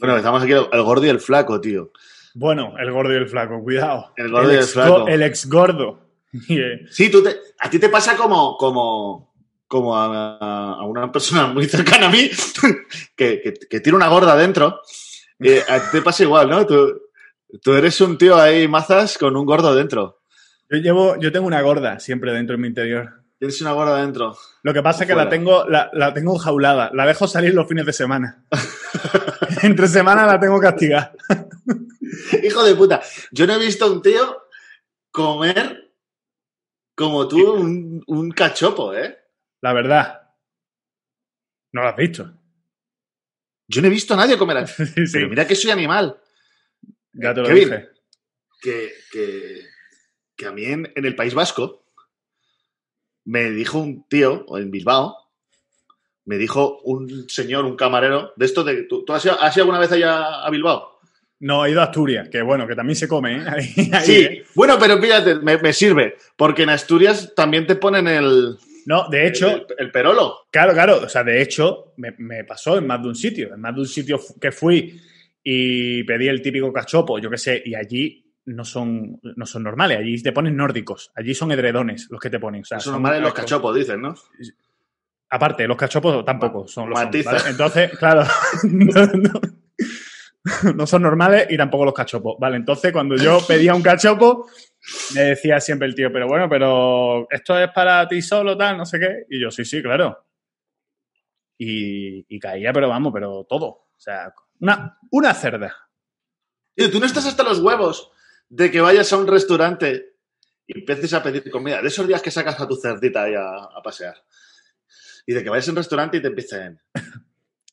Bueno, estamos aquí el, el gordo y el flaco, tío. Bueno, el gordo y el flaco, cuidado. El gordo y el flaco. El ex gordo. Eh, Sí, tú te, a ti te pasa como, como, como a, a una persona muy cercana a mí que, que, que tiene una gorda dentro. Eh, a ti te pasa igual, ¿no? Tú, tú eres un tío ahí, mazas, con un gordo dentro. Yo llevo, yo tengo una gorda siempre dentro de mi interior. Tienes una gorda dentro. Lo que pasa es que Fuera. la tengo, la, la tengo enjaulada. La dejo salir los fines de semana. Entre semana la tengo castigada. Hijo de puta. Yo no he visto a un tío comer como tú un, un cachopo, ¿eh? La verdad. No lo has visto. Yo no he visto a nadie comer así. Sí, sí. Pero mira que soy animal. Ya te lo Kevin, dije. que, que, que a mí en, en el País Vasco me dijo un tío, en Bilbao, me dijo un señor, un camarero, de esto de... ¿Tú, tú has, ido, has ido alguna vez allá a Bilbao? No, he ido a Asturias, que bueno, que también se come, ¿eh? Ahí- ahí, sí, ¿eh? bueno, pero fíjate, me, me sirve, porque en Asturias también te ponen el, No, de hecho, el, el perolo. Claro, claro. O sea, de hecho, me, me pasó en más de un sitio. En más de un sitio que fui y pedí el típico cachopo, yo qué sé, y allí no son, no son normales. Allí te ponen nórdicos. Allí son edredones los que te ponen. O sea, Son normales los cachopos, dicen, ¿no? Aparte, los cachopos tampoco son los son. Entonces, claro. no, no- no son normales y tampoco los cachopos. Vale, entonces cuando yo pedía un cachopo, me decía siempre el tío, pero bueno, pero esto es para ti solo, tal, no sé qué. Y yo, sí, sí, claro. Y, y caía, pero vamos, pero todo. O sea, una, una cerda. Tío, tú no estás hasta los huevos de que vayas a un restaurante y empieces a pedir comida. De esos días que sacas a tu cerdita ahí a, a pasear. Y de que vayas a un restaurante y te empiecen.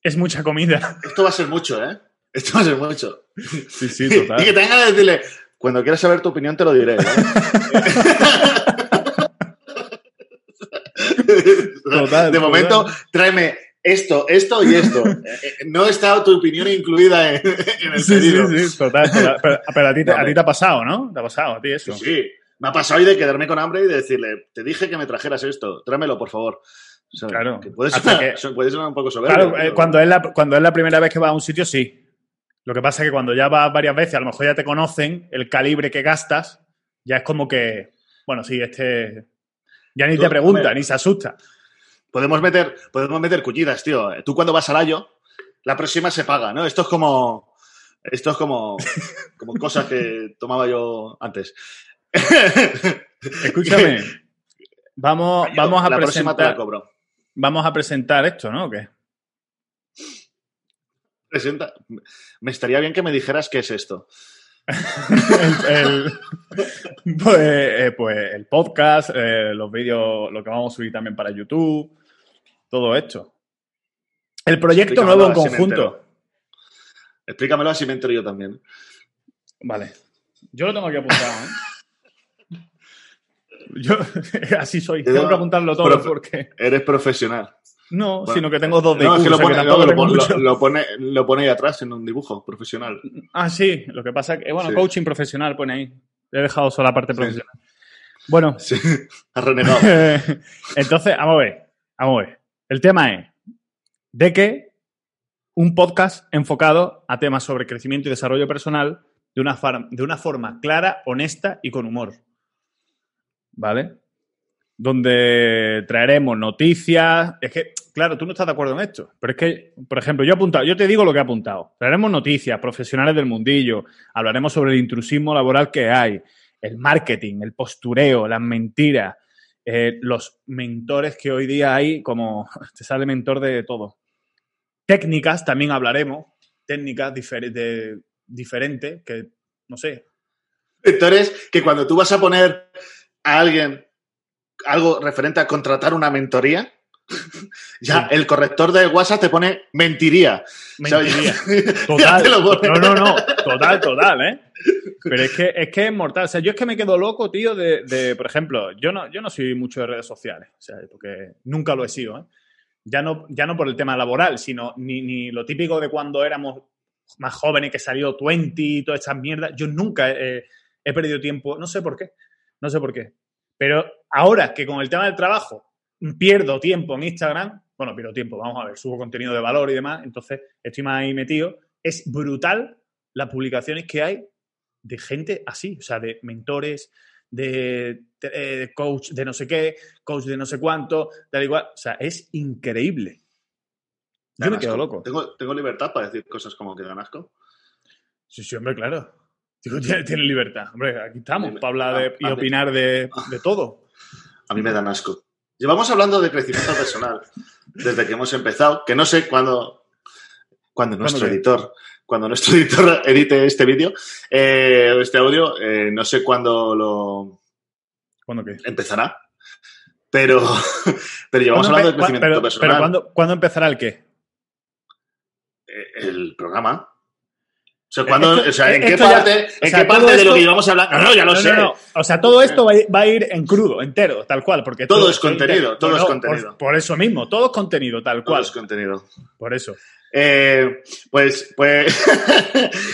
Es mucha comida. Esto va a ser mucho, ¿eh? Esto va a ser mucho. Sí, sí, y que tengan que decirle, cuando quieras saber tu opinión te lo diré. ¿vale?". Total, de total. momento, tráeme esto, esto y esto. Eh, eh, No está tu opinión incluida en, en el Sí, pedido. sí, sí, total. total. Pero, pero a, ti te, a ti te ha pasado, ¿no? Te ha pasado a ti eso. sí. Me ha pasado hoy de quedarme con hambre y de decirle, te dije que me trajeras esto, tráemelo, por favor. O sea, Claro. Que puede, Hasta sonar, que- puede sonar un poco soberbio. Claro, eh, pero- cuando es, la, cuando es la primera vez que vas a un sitio, sí. Lo que pasa es que cuando ya vas varias veces, a lo mejor ya te conocen, el calibre que gastas, ya es como que, bueno, sí, este ya ni te pregunta, ni se asusta. Podemos meter, podemos meter cuchillas, tío. Tú cuando vas al ayo, la próxima se paga, ¿no? Esto es como. Esto es como, como cosas que tomaba yo antes. Escúchame, vamos, vamos, a la próxima te la presentar, cobro. vamos a presentar esto, ¿no? ¿O qué? Presenta. Me estaría bien que me dijeras qué es esto. el, el- pues, eh, pues el podcast, eh, los vídeos, lo que vamos a subir también para YouTube, todo esto. El proyecto Explícamelo nuevo en conjunto. Explícamelo así me entero yo también. Vale. Yo lo tengo aquí apuntado, ¿eh? Yo así soy. Tengo que apuntarlo todo porque. Eres profesional. No, Bueno, sino que tengo dos de No, es IQ, que lo o sea, que pone, no, lo, pone, mucho. lo- lo pone, lo pone ahí atrás en un dibujo profesional. Ah, sí. Lo que pasa es que, bueno, Sí. coaching profesional pone ahí. Le he dejado solo la parte Sí. profesional. Bueno, Sí, has renegado. entonces, vamos a ver. Vamos a ver. El tema es de que un podcast enfocado a temas sobre crecimiento y desarrollo personal de una, de una forma clara, honesta y con humor. ¿Vale? Donde traeremos noticias. Es que, claro, tú no estás de acuerdo en esto, pero es que, por ejemplo, yo he apuntado, yo te digo lo que he apuntado. Traeremos noticias, profesionales del mundillo, hablaremos sobre el intrusismo laboral que hay, el marketing, el postureo, las mentiras, eh, los mentores que hoy día hay, como te sale mentor de todo. Técnicas también hablaremos, técnicas difer- de- diferentes, que no sé. Entonces, que cuando tú vas a poner a alguien algo referente a contratar una mentoría, ya Sí. el corrector de WhatsApp te pone mentiría. Mentiría. ¿Sabes? Ya Total. te lo pone. No, no, no. Total, total, ¿eh? Pero es que, es que es mortal. O sea, yo es que me quedo loco, tío, de, por ejemplo, yo no, yo no soy mucho de redes sociales. O sea, porque nunca lo he sido, ¿eh? Ya no, ya no por el tema laboral, sino ni, ni lo típico de cuando éramos más jóvenes que salió 20 y todas estas mierdas. Yo nunca he perdido tiempo. No sé por qué. No sé por qué. Pero ahora que con el tema del trabajo pierdo tiempo en Instagram, bueno, pierdo tiempo, vamos a ver, subo contenido de valor y demás, entonces estoy más ahí metido es brutal las publicaciones que hay de gente así, o sea, de mentores, de, de coach de no sé qué, coach de no sé cuánto, tal igual. O sea, es increíble. Yo me quedo loco. ¿Tengo, ¿Tengo libertad para decir cosas como que dan asco? Sí, sí, hombre, claro. Digo, tiene, tiene libertad. Hombre, aquí estamos para hablar de, y opinar de, de todo. A mí me dan asco. Llevamos hablando de crecimiento personal desde que hemos empezado, que no sé cuándo, cuando nuestro editor, cuando nuestro editor edite este vídeo, eh, este audio, eh, no sé cuándo lo ¿Cuándo qué? empezará, pero, pero llevamos ¿Cuándo hablando de crecimiento pero, personal. pero ¿cuándo, ¿cuándo empezará el qué? Eh, el programa. O sea, ¿cuándo- Esto- o sea, ¿en qué ya- parte, o en sea, qué todo parte de lo que llevamos hablando? No, no, ya lo No, sé. no. O sea, todo esto va a ir, va a ir en crudo, entero, tal cual. Porque Todo es contenido, todo es contenido. Por, eso mismo, todo es contenido, tal Todo cual. es contenido. Por eso. Eh, pues, pues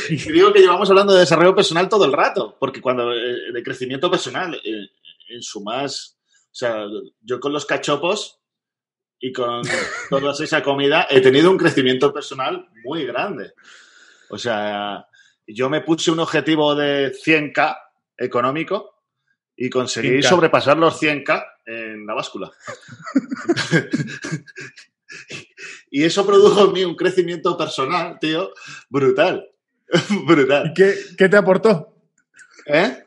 y digo que llevamos hablando de desarrollo personal todo el rato, porque cuando eh, de crecimiento personal, eh, en su más, o sea, yo con los cachopos y con toda esa comida he tenido un crecimiento personal muy grande. O sea, yo me puse un objetivo de 100k económico y conseguí 100K. sobrepasar los 100k en la báscula. Y eso produjo en mí un crecimiento personal, tío, brutal. ¿Y brutal. qué, qué te aportó? ¿Eh? ¿Te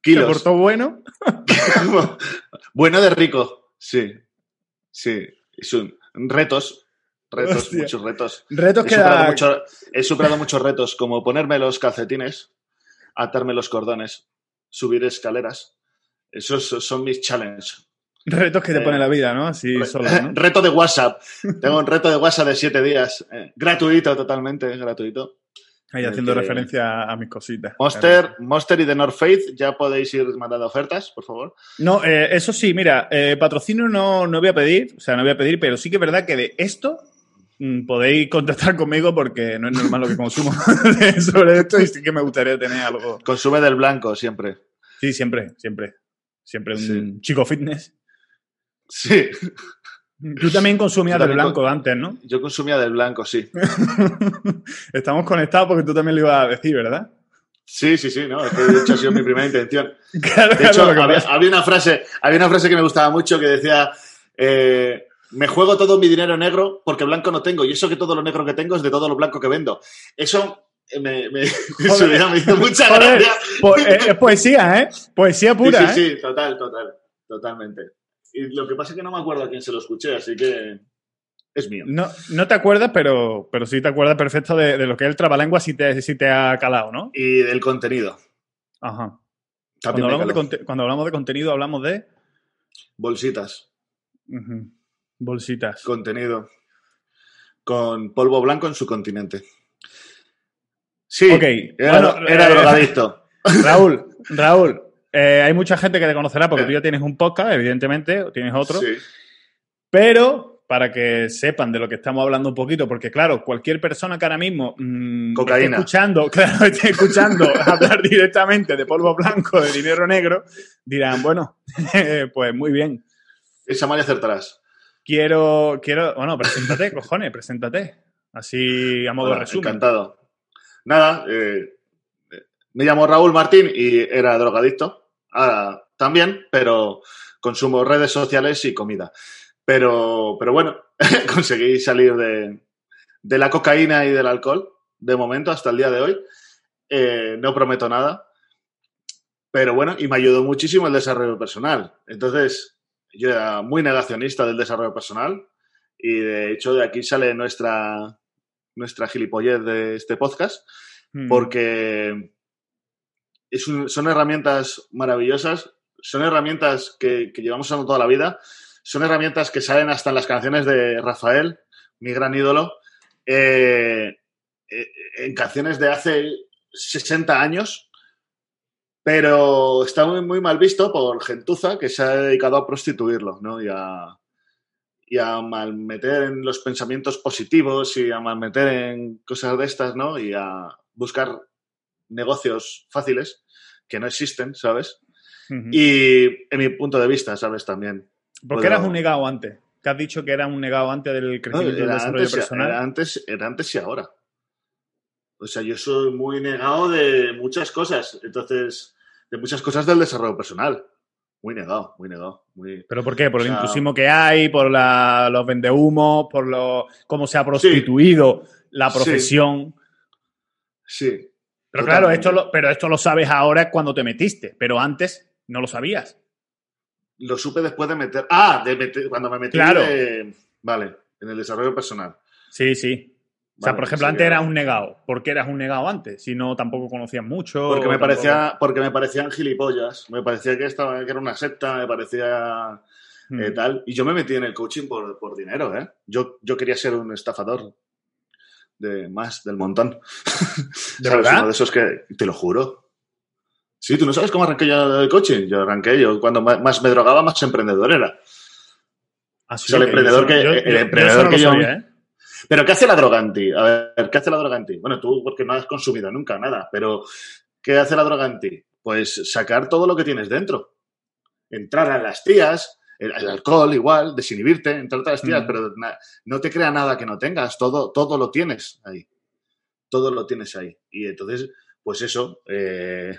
Kilos. aportó bueno? bueno de rico, sí. Sí. Es un- retos. Retos, Hostia. muchos retos. Retos He que superado, da... mucho- he superado muchos retos, como ponerme los calcetines, atarme los cordones, subir escaleras. Esos son mis challenges. Retos que te Eh, pone la vida, ¿no? Así Re- solo, ¿no? Reto de WhatsApp. Tengo un reto de WhatsApp de siete días. eh, gratuito, totalmente gratuito. Ahí el haciendo que- referencia a mis cositas. Monster, Monster y The North Face, ya podéis ir mandando ofertas, por favor. No, eh, eso sí, mira, eh, patrocinio no, no voy a pedir, o sea, no voy a pedir, pero sí que es verdad que de esto podéis contactar conmigo porque no es normal lo que consumo sobre esto y sí que me gustaría tener algo. Consume del blanco siempre. Sí, siempre, siempre. Siempre un Sí. chico fitness. Sí, Tú también consumías del blanco antes, ¿no? yo consumía del blanco, sí. Estamos conectados porque tú también lo ibas a decir, ¿verdad? Sí, sí, sí, no, de hecho ha sido mi primera intención. Claro, De hecho, había una frase, había una frase que me gustaba mucho que decía eh, me juego todo mi dinero negro porque blanco no tengo, y eso que todo lo negro que tengo es de todo lo blanco que vendo. Eso eh, me, hizo mucha Joder, po- eh, es poesía, ¿eh? Poesía pura, sí, ¿eh? sí, total, total, totalmente. Y lo que pasa es que no me acuerdo a quién se lo escuché, así que es mío. No, no te acuerdas, pero, pero sí te acuerdas perfecto de, de lo que es el trabalengua si te, si te ha calado, ¿no? Y del contenido. Ajá. Cuando hablamos, de cuando hablamos de contenido, hablamos de Bolsitas, ujú, bolsitas. contenido. Con polvo blanco en su continente. Sí, Ok, era, bueno, era eh, drogadicto. Raúl, Raúl, eh, hay mucha gente que te conocerá porque Eh. tú ya tienes un podcast, evidentemente, o tienes otro, Sí. pero para que sepan de lo que estamos hablando un poquito, porque claro, cualquier persona que ahora mismo mm, esté Cocaína. escuchando, claro, esté escuchando hablar directamente de polvo blanco, de dinero negro, dirán, bueno, pues muy bien. Esa mal acertarás. Quiero, quiero, bueno, preséntate, cojones, preséntate. Así a modo Hola, resumen. Encantado. Nada, eh, eh, me llamo Raúl Martín y era drogadicto. Ahora también, pero consumo redes sociales y comida. Pero, pero bueno, conseguí salir de, de la cocaína y del alcohol, de momento, hasta el día de hoy. Eh, no prometo nada. Pero bueno, y me ayudó muchísimo el desarrollo personal. Entonces, yo era muy negacionista del desarrollo personal y de hecho de aquí sale nuestra, nuestra gilipollez de este podcast Mm. porque es un- son herramientas maravillosas, son herramientas que, que llevamos usando toda la vida, son herramientas que salen hasta en las canciones de Rafael, mi gran ídolo, eh, eh, en canciones de hace 60 años, pero está muy, muy mal visto por gentuza que se ha dedicado a prostituirlo, ¿no? Y a, y a malmeter en los pensamientos positivos y a malmeter en cosas de estas, ¿no? Y a buscar negocios fáciles que no existen, ¿sabes? Ujú. Y en mi punto de vista, ¿sabes? También. ¿Por qué puedo- eras un negado antes? Que has dicho que eras un negado antes del No, crecimiento y del era, desarrollo antes, personal. era, antes, era antes y ahora. O sea, yo soy muy negado de muchas cosas. Entonces, de muchas cosas del desarrollo personal. Muy negado, muy negado. Muy... ¿Pero por qué? ¿Por O el intrusismo que hay? ¿Por la- los vendehumos? ¿Por lo, cómo se ha prostituido la profesión? Sí. Pero claro, esto lo, pero esto lo sabes ahora cuando te metiste, pero antes no lo sabías. Lo supe después de meter. Ah, de meter, cuando me metí. Claro. de- Vale, en el desarrollo personal. Sí, sí. O sea, Vale, por ejemplo, sí, antes eras un negado. ¿Por qué eras un negado antes? Si no, tampoco conocías mucho. Porque me, tampoco- parecía, porque me parecían gilipollas. Me parecía que, estaba, que era una secta, me parecía Mm. eh, tal. Y yo me metí en el coaching por, por dinero, ¿eh? Yo, yo quería ser un estafador de más del montón. ¿De verdad? Uno de esos que, te lo juro. Sí, tú no sabes cómo arranqué yo del coaching. Yo arranqué, yo cuando más me drogaba, más emprendedor era. Así O sea, el que emprendedor yo- que- yo- el yo- yo emprendedor eso no que lo yo- sabía, ¿eh? Pero ¿qué hace la droga en ti? A ver, ¿qué hace la droga en ti? Bueno, tú porque no has consumido nunca nada, pero ¿qué hace la droga en ti? Pues sacar todo lo que tienes dentro. Entrar a las tías, el, el alcohol igual, desinhibirte, entrar a las tías, pero na- no te crea nada que no tengas, todo, todo lo tienes ahí. Todo lo tienes ahí. Y entonces, pues eso, eh,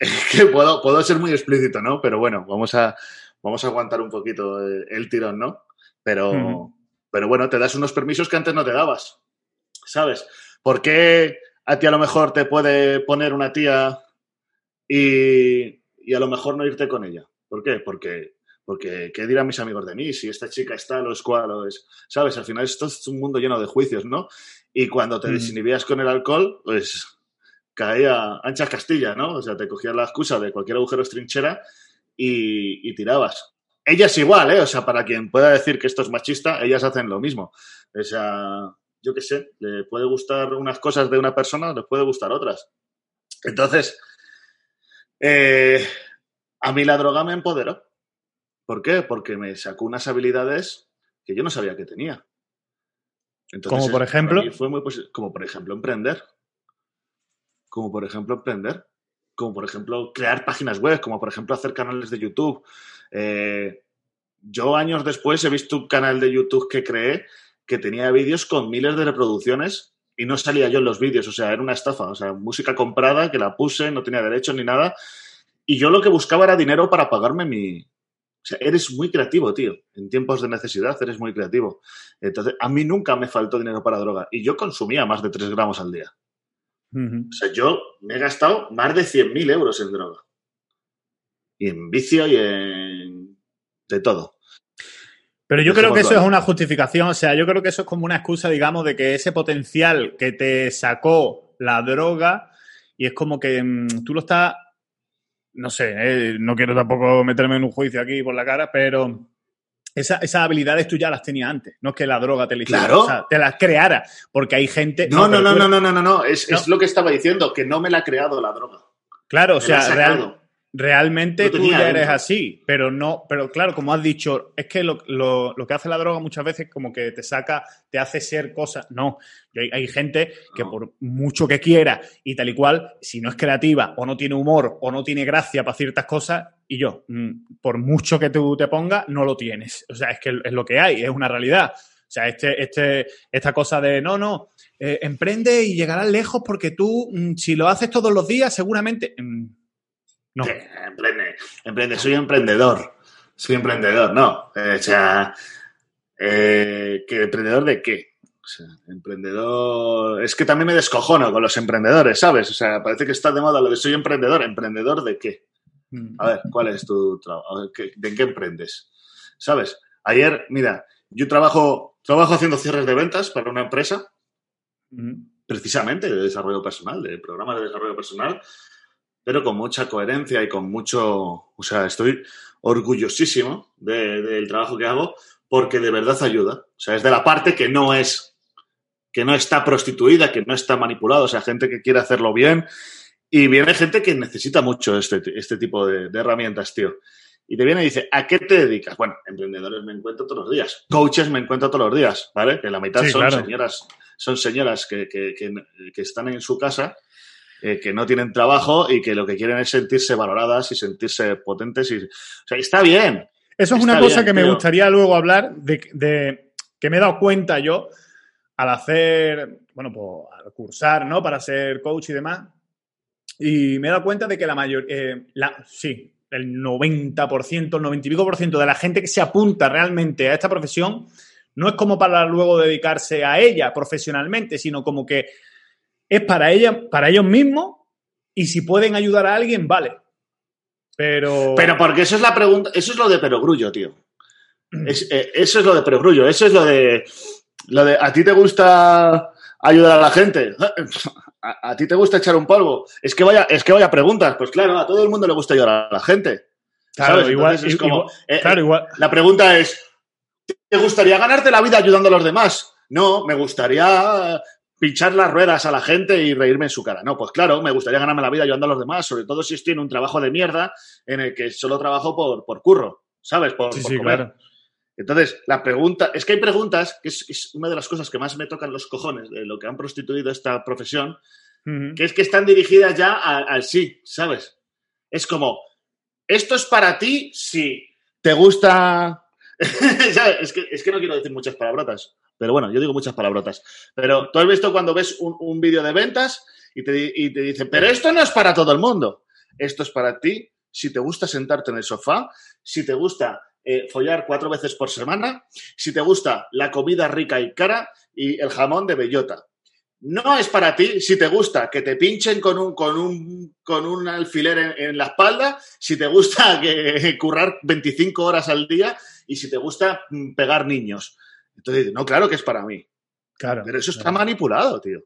que puedo, puedo ser muy explícito, ¿no? Pero bueno, vamos a, vamos a aguantar un poquito el, el tirón, ¿no? Pero. Pero bueno, te das unos permisos que antes no te dabas, ¿sabes? ¿Por qué a ti a lo mejor te puede poner una tía y, y a lo mejor no irte con ella? ¿Por qué? Porque, porque ¿qué dirán mis amigos de mí? Si esta chica está, lo es cual, o es... ¿Sabes? Al final esto es un mundo lleno de juicios, ¿no? Y cuando te Mm. desinhibías con el alcohol, pues caía anchas Castilla, ¿no? O sea, te cogías la excusa de cualquier agujero es trinchera y, y tirabas. Ellas igual, ¿eh? O sea, para quien pueda decir que esto es machista, ellas hacen lo mismo. O sea, yo qué sé, le puede gustar unas cosas de una persona, les puede gustar otras. Entonces, eh, a mí la droga me empoderó. ¿Por qué? Porque me sacó unas habilidades que yo no sabía que tenía. Como por ejemplo? fue muy como por ejemplo emprender. Como por ejemplo emprender. Como por ejemplo crear páginas web. Como por ejemplo hacer canales de YouTube. Eh, yo años después he visto un canal de YouTube que creé que tenía vídeos con miles de reproducciones y no salía yo en los vídeos, o sea, era una estafa, o sea, música comprada que la puse, no tenía derechos ni nada. Y yo lo que buscaba era dinero para pagarme mi... O sea, eres muy creativo, tío. En tiempos de necesidad eres muy creativo. Entonces, a mí nunca me faltó dinero para droga. Y yo consumía más de 3 gramos al día. O sea, yo me he gastado más de 100.000 euros en droga. Y en vicio y en... de todo. Pero yo creo que eso es una justificación, o sea, yo creo que eso es como una excusa, digamos, de que ese potencial que te sacó la droga y es como que mm, tú lo estás, no sé, eh, no quiero tampoco meterme en un juicio aquí por la cara, pero esa- esas habilidades tú ya las tenías antes, no es que la droga te Claro. o sea, te las creara, porque hay gente... No, no, no, no, eres- no, no, no, no. Es, No. es lo que estaba diciendo, que no me la ha creado la droga. Claro, o Me sea, real- sacado. Realmente tú ya eres así, pero no, pero claro, como has dicho, es que lo, lo- lo que hace la droga muchas veces como que te saca, te hace ser cosas. No, hay, hay gente que No. por mucho que quiera y tal y cual, si no es creativa o no tiene humor o no tiene gracia para ciertas cosas, y yo, mm, por mucho que tú te pongas, no lo tienes. O sea, es que es lo que hay, es una realidad. O sea, este, este, esta cosa de no, no, eh, emprende y llegarás lejos porque tú, mm, si lo haces todos los días, seguramente. mm, no. Eh, Emprende, emprende, soy emprendedor. Soy emprendedor, no. Eh, o sea, eh, ¿que ¿emprendedor de qué? O sea, emprendedor. Es que también me descojono con los emprendedores, ¿sabes? O sea, parece que está de moda lo de soy emprendedor. ¿Emprendedor de qué? Mm. A ver, ¿cuál es tu trabajo? A ver, ¿qué- ¿De qué emprendes? ¿Sabes? Ayer, mira, yo trabajo, trabajo haciendo cierres de ventas para una empresa Mm. precisamente de desarrollo personal, de programas de desarrollo personal, pero con mucha coherencia y con mucho, o sea, estoy orgullosísimo de- del trabajo que hago porque de verdad ayuda. O sea, es de la parte que no es, que no está prostituida, que no está manipulada, o sea, gente que quiere hacerlo bien y viene gente que necesita mucho este, este tipo de, de herramientas, tío. Y te viene y dice, ¿a qué te dedicas? Bueno, emprendedores me encuentro todos los días, coaches me encuentro todos los días, ¿vale? Que la mitad Sí, son claro. señoras, son señoras que, que- que- que están en su casa, eh, que no tienen trabajo y que lo que quieren es sentirse valoradas y sentirse potentes. Y, o sea, está bien. Eso es una cosa bien, que me gustaría luego hablar de, de- que me he dado cuenta yo al hacer, bueno, pues al cursar, ¿no? Para ser coach y demás. Y me he dado cuenta de que la mayor, eh, la, sí, el 90%, el 90 y pico por ciento de la gente que se apunta realmente a esta profesión no es como para luego dedicarse a ella profesionalmente, sino como que es para ella, para ellos mismos y si pueden ayudar a alguien, vale. Pero. Pero porque eso es la pregunta, eso es lo de perogrullo, tío. Eh, eso es lo de perogrullo, eso es lo de. Lo de ¿a ti te gusta ayudar a la gente? ¿A, ti te gusta echar un polvo? Es que vaya, es que vaya preguntas. Pues claro, a todo el mundo le gusta ayudar a la gente. Claro, igual, es como, eh, claro, igual. La pregunta es: ¿te gustaría ganarte la vida ayudando a los demás? No, me gustaría pinchar las ruedas a la gente y reírme en su cara. No, pues claro, me gustaría ganarme la vida ayudando a los demás, sobre todo si estoy en un trabajo de mierda en el que solo trabajo por, por curro, ¿sabes? Por, sí, comer. Claro. Entonces, la pregunta, es que hay preguntas, que es, una de las cosas que más me tocan los cojones de lo que han prostituido esta profesión, que es que están dirigidas ya al sí, ¿sabes? Es como, esto es para ti si te gusta... es, que, es que no quiero decir muchas palabrotas. Pero bueno, yo digo muchas palabrotas. Pero tú has visto cuando ves un, vídeo de ventas y te, y te dicen, pero esto no es para todo el mundo. Esto es para ti si te gusta sentarte en el sofá, si te gusta eh, follar cuatro veces por semana, si te gusta la comida rica y cara y el jamón de bellota. No es para ti si te gusta que te pinchen con un, con un, con un alfiler en, en la espalda, si te gusta que, currar 25 horas al día y si te gusta mm, pegar niños. Entonces, no, claro que es para mí. Claro. Pero eso está manipulado, tío.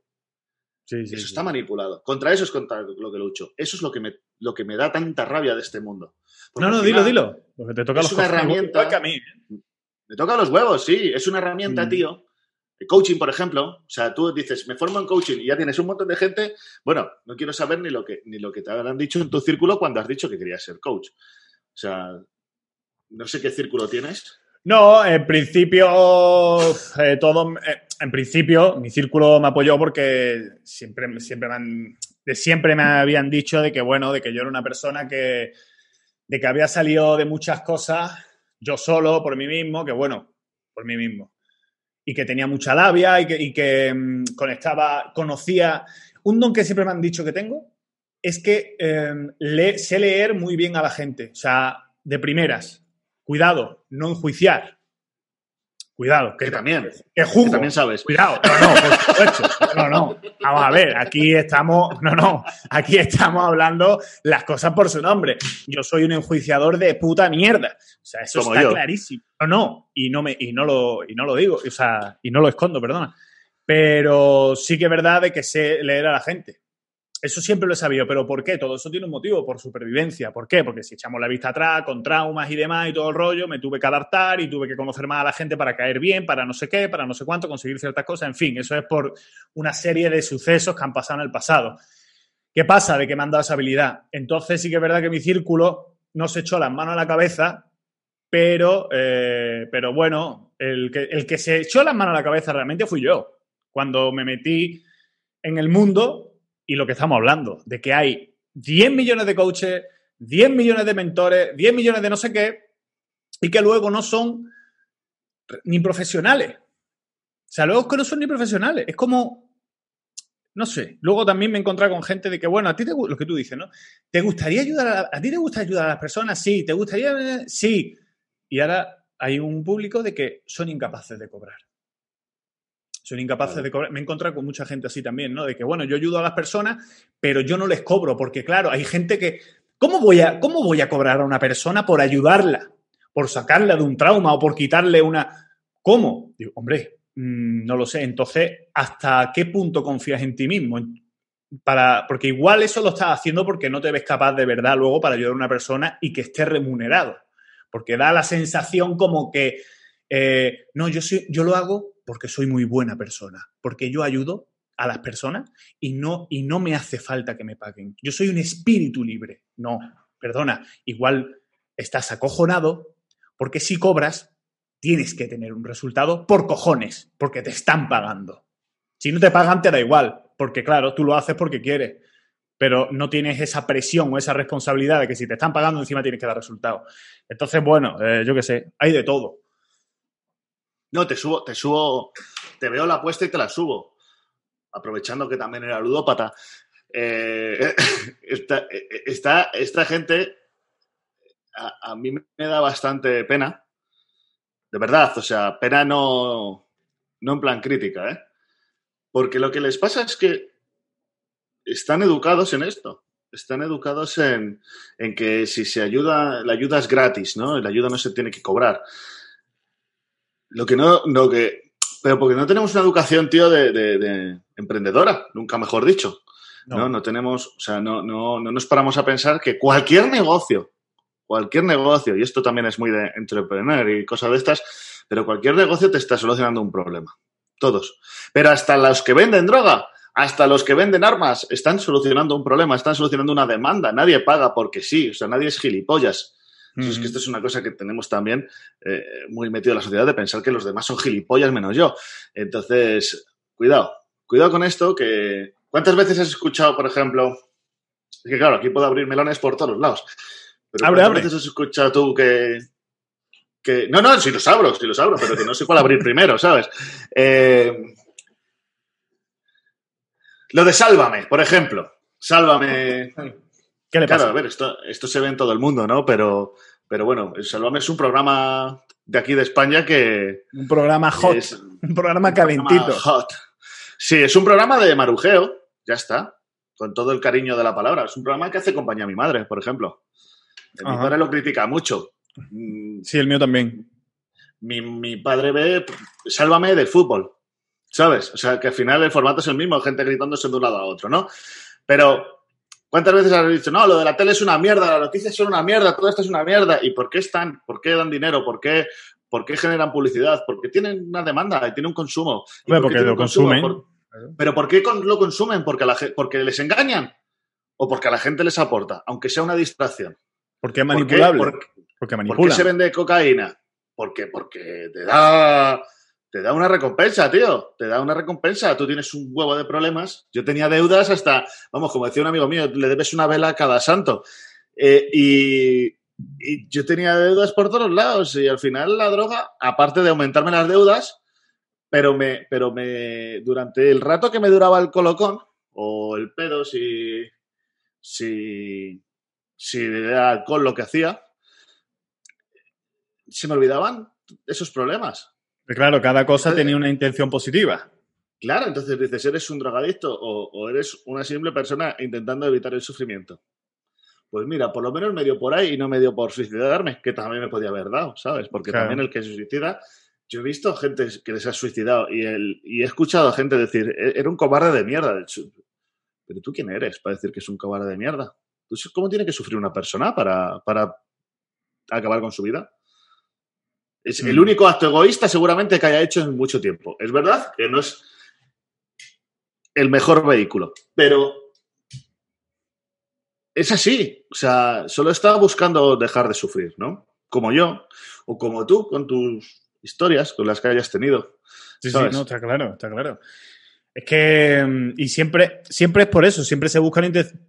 Sí, sí, eso sí. está manipulado. Contra eso es contra lo que lucho. Eso es lo que me, lo que me da tanta rabia de este mundo. Porque no, no, dilo, dilo. Porque te toca es los una herramienta. a mí. ¿eh? Me toca los huevos, sí. Es una herramienta, Mm. tío. Coaching, por ejemplo. O sea, tú dices, me formo en coaching y ya tienes un montón de gente. Bueno, no quiero saber ni lo que, ni lo que te habrán dicho en tu círculo cuando has dicho que querías ser coach. O sea, no sé qué círculo tienes. No, en principio, eh, todo, eh, en principio, mi círculo me apoyó porque siempre, siempre me han, de siempre me habían dicho de que, bueno, de que yo era una persona que, de que había salido de muchas cosas yo solo, por mí mismo, que bueno, por mí mismo. Y que tenía mucha labia y que, y que mm, conectaba, conocía. Un don que siempre me han dicho que tengo es que eh, le- sé leer muy bien a la gente. O sea, de primeras. Cuidado, no enjuiciar. Cuidado, que, Que también. que Que también sabes. Cuidado, no, no, por supuesto. No, no. Vamos a ver, aquí estamos, no, no, aquí estamos hablando las cosas por su nombre. Yo soy un enjuiciador de puta mierda. O sea, eso Como está yo. clarísimo. No, no, y no me, y no lo, y no lo digo, o sea, y no lo escondo, perdona. Pero sí que es verdad de que sé leer a la gente. Eso siempre lo he sabido, pero ¿por qué? Todo eso tiene un motivo, por supervivencia. ¿Por qué? Porque si echamos la vista atrás, con traumas y demás y todo el rollo, me tuve que adaptar y tuve que conocer más a la gente para caer bien, para no sé qué, para no sé cuánto, conseguir ciertas cosas. En fin, eso es por una serie de sucesos que han pasado en el pasado. ¿Qué pasa de que me han dado esa habilidad? Entonces sí que es verdad que mi círculo no se echó las manos a la cabeza, pero, eh, pero bueno, el que, el que se echó las manos a la cabeza realmente fui yo. Cuando me metí en el mundo y lo que estamos hablando, de que hay 10 millones de coaches, 10 millones de mentores, 10 millones de no sé qué, y que luego no son ni profesionales. O sea, luego es que no son ni profesionales. Es como, no sé. Luego también me he encontrado con gente de que, bueno, a ti te lo que tú dices, ¿no? ¿Te gustaría ayudar a, a ti te gusta ayudar a las personas? Sí. ¿Te gustaría? Sí. Y ahora hay un público de que son incapaces de cobrar. Son incapaces de cobrar. Me he encontrado con mucha gente así también, ¿no? De que, bueno, yo ayudo a las personas, pero yo no les cobro, porque claro, hay gente que. ¿Cómo voy a, cómo voy a cobrar a una persona por ayudarla? Por sacarla de un trauma o por quitarle una. ¿Cómo? Digo, hombre, mm, no lo sé. Entonces, ¿hasta qué punto confías en ti mismo? Para, porque igual eso lo estás haciendo porque no te ves capaz de verdad luego para ayudar a una persona y que esté remunerado. Porque da la sensación como que, eh, no, yo, soy, yo lo hago porque soy muy buena persona, porque yo ayudo a las personas y no, y no me hace falta que me paguen. Yo soy un espíritu libre. No, perdona, igual estás acojonado porque si cobras tienes que tener un resultado por cojones, porque te están pagando. Si no te pagan, te da igual, porque claro, tú lo haces porque quieres, pero no tienes esa presión o esa responsabilidad de que si te están pagando, encima tienes que dar resultados. Entonces, bueno, eh, yo qué sé, hay de todo. No, te subo, te subo, te veo la apuesta y te la subo. Aprovechando que también era ludópata. Eh, esta, esta, gente a, a, mí me da bastante pena. De verdad, o sea, pena no, no en plan crítica, ¿eh? Porque lo que les pasa es que están educados en esto. Están educados en, en que si se ayuda, la ayuda es gratis, ¿no? La ayuda no se tiene que cobrar. Lo que no, lo que, pero porque no tenemos una educación, tío, de, de, de emprendedora, nunca mejor dicho. No. no, no tenemos, o sea, no, no, no nos paramos a pensar que cualquier negocio, cualquier negocio, y esto también es muy de entrepreneur y cosas de estas, pero cualquier negocio te está solucionando un problema. Todos. Pero hasta los que venden droga, hasta los que venden armas, están solucionando un problema, están solucionando una demanda. Nadie paga porque sí, o sea, nadie es gilipollas. Mm -hmm. Es que esto es una cosa que tenemos también eh, muy metido en la sociedad de pensar que los demás son gilipollas menos yo. Entonces, cuidado, cuidado con esto que... ¿Cuántas veces has escuchado, por ejemplo, es que claro, aquí puedo abrir melones por todos lados, pero abre, ¿cuántas abre. veces has escuchado tú que, que... No, no, si los abro, si los abro, pero que no sé cuál abrir primero, ¿sabes? Eh... Lo de Sálvame, por ejemplo. Sálvame. ¿Qué le pasa? Claro, a ver, esto, esto se ve en todo el mundo, ¿no? Pero, pero bueno, Sálvame es un programa de aquí de España que. Un programa hot. Es, un programa calentito. Programa hot. Sí, es un programa de marujeo, ya está, con todo el cariño de la palabra. Es un programa que hace compañía a mi madre, por ejemplo. Mi Ajá. padre lo critica mucho. Sí, el mío también. Mi, mi padre ve Sálvame del fútbol, ¿sabes? O sea, que al final el formato es el mismo, gente gritándose de un lado a otro, ¿no? Pero, ¿cuántas veces has dicho, no, lo de la tele es una mierda, las noticias son una mierda, todo esto es una mierda? ¿Y por qué están? ¿Por qué dan dinero? ¿Por qué, por qué generan publicidad? Porque tienen una demanda y tienen un consumo. ¿Y Bueno, por qué porque lo consumo? consumen. Por- ¿Pero por qué lo consumen? ¿Porque, la ¿Porque les engañan? ¿O porque a la gente les aporta? Aunque sea una distracción. Porque es ¿Por qué? manipulable. ¿Por, porque ¿Por qué se vende cocaína? Porque, porque te da, te da una recompensa, tío. Te da una recompensa. Tú tienes un huevo de problemas. Yo tenía deudas hasta, vamos, como decía un amigo mío, le debes una vela a cada santo. Eh, y, y yo tenía deudas por todos lados. Y al final la droga, aparte de aumentarme las deudas, pero me, pero me, durante el rato que me duraba el colocón, o el pedo, si, si, si era alcohol lo que hacía, se me olvidaban esos problemas. Pero Claro, cada cosa tenía una intención positiva. Claro, entonces dices, ¿eres un drogadicto o, o eres una simple persona intentando evitar el sufrimiento? Pues mira, por lo menos me dio por ahí y no me dio por suicidarme, que también me podía haber dado, ¿sabes? Porque Claro. también el que se suicida, yo he visto gente que les ha suicidado y, el, y he escuchado a gente decir, "E- era un cobarde de mierda. Pero tú quién eres para decir que es un cobarde de mierda? ¿Tú sabes ¿Cómo tiene que sufrir una persona para, para acabar con su vida? Es el Mm. único acto egoísta seguramente que haya hecho en mucho tiempo. Es verdad que no es el mejor vehículo, pero es así. O sea, solo estaba buscando dejar de sufrir, ¿no? Como yo, o como tú, con tus historias, con las que hayas tenido. Sí, sí, no, está claro, está claro. Es que, mm, y siempre, siempre es por eso, siempre se busca,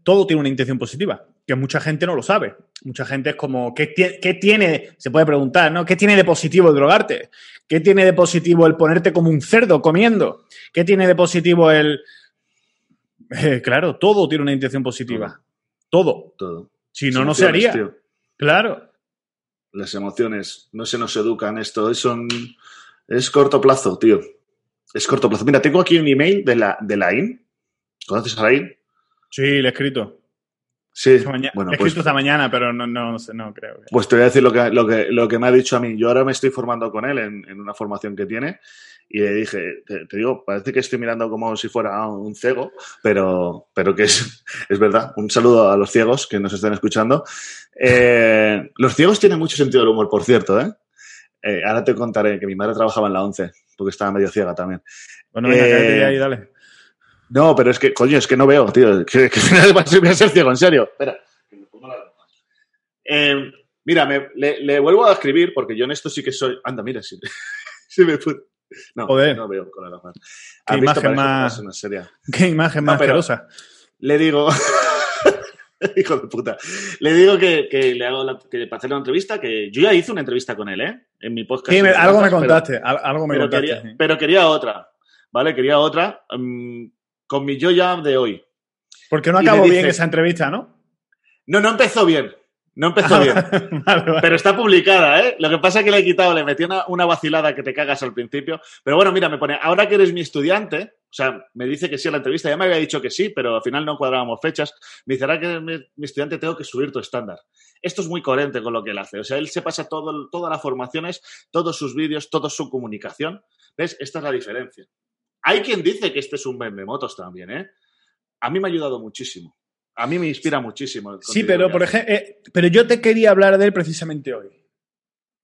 todo tiene una intención positiva, que mucha gente no lo sabe. Mucha gente es como, ¿qué, qué tiene? Se puede preguntar, ¿no? ¿Qué tiene de positivo el drogarte? ¿Qué tiene de positivo el ponerte como un cerdo comiendo? ¿Qué tiene de positivo el... Eh, claro, todo tiene una intención positiva. Todo. Todo. Si no, no se haría. tío. Claro. Las emociones no se nos educan esto. Es, un- es corto plazo, tío. Es corto plazo. Mira, tengo aquí un email de la, de la IN. ¿Conoces a la IN? Sí, le he escrito. Sí. Esta mañana- Bueno, he pues, escrito esta mañana, pero no, no, no sé, no creo. que- pues te voy a decir lo que, lo, que, lo que me ha dicho a mí. Yo ahora me estoy formando con él en, en una formación que tiene y le dije, te, te digo, parece que estoy mirando como si fuera un ciego, pero, pero que es, es verdad. Un saludo a los ciegos que nos estén escuchando. Eh, los ciegos tienen mucho sentido del humor, por cierto, ¿eh? Eh, ahora te contaré que mi madre trabajaba en la 11, porque estaba medio ciega también. Bueno, venga, Eh, y dale. No, pero es que, coño, es que no veo, tío. Que, que voy a ser- ciego, en serio. Espera. que me pongo la. Eh, mira, me- le, le vuelvo a escribir, porque yo en esto sí que soy. Anda, mira, si, si me pu- No, Joder. no veo con las gafas. Qué imagen una más- seria. Qué imagen No, más asquerosa. Le digo. Hijo de puta. Le digo que, que le hago la, que para hacer una entrevista, que yo ya hice una entrevista con él, ¿eh? En mi podcast. Sí, me- en algo me pero- contaste, al- algo me pero contaste. quería, sí. pero quería otra. ¿vale? Quería otra mm, con mi yo ya de hoy. Porque no acabó bien esa entrevista, ¿no? No, no empezó bien. No empezó Ah, bien. vale, vale. Pero está publicada, ¿eh? Lo que pasa es que le he quitado, le metí una, una vacilada que te cagas al principio. Pero bueno, mira, me pone, ahora que eres mi estudiante, o sea, me dice que sí a la entrevista, ya me había dicho que sí, pero al final no cuadrábamos fechas. Me dice, ahora que mi, mi estudiante tengo que subir tu estándar. Esto es muy coherente con lo que él hace. O sea, él se pasa todo, todas las formaciones, todos sus vídeos, toda su comunicación. ¿Ves? Esta es la diferencia. Hay quien dice que este es un motos también, ¿eh? A mí me ha ayudado muchísimo. A mí me inspira muchísimo. el Sí, pero por ejemplo, pero yo te quería hablar de él precisamente hoy.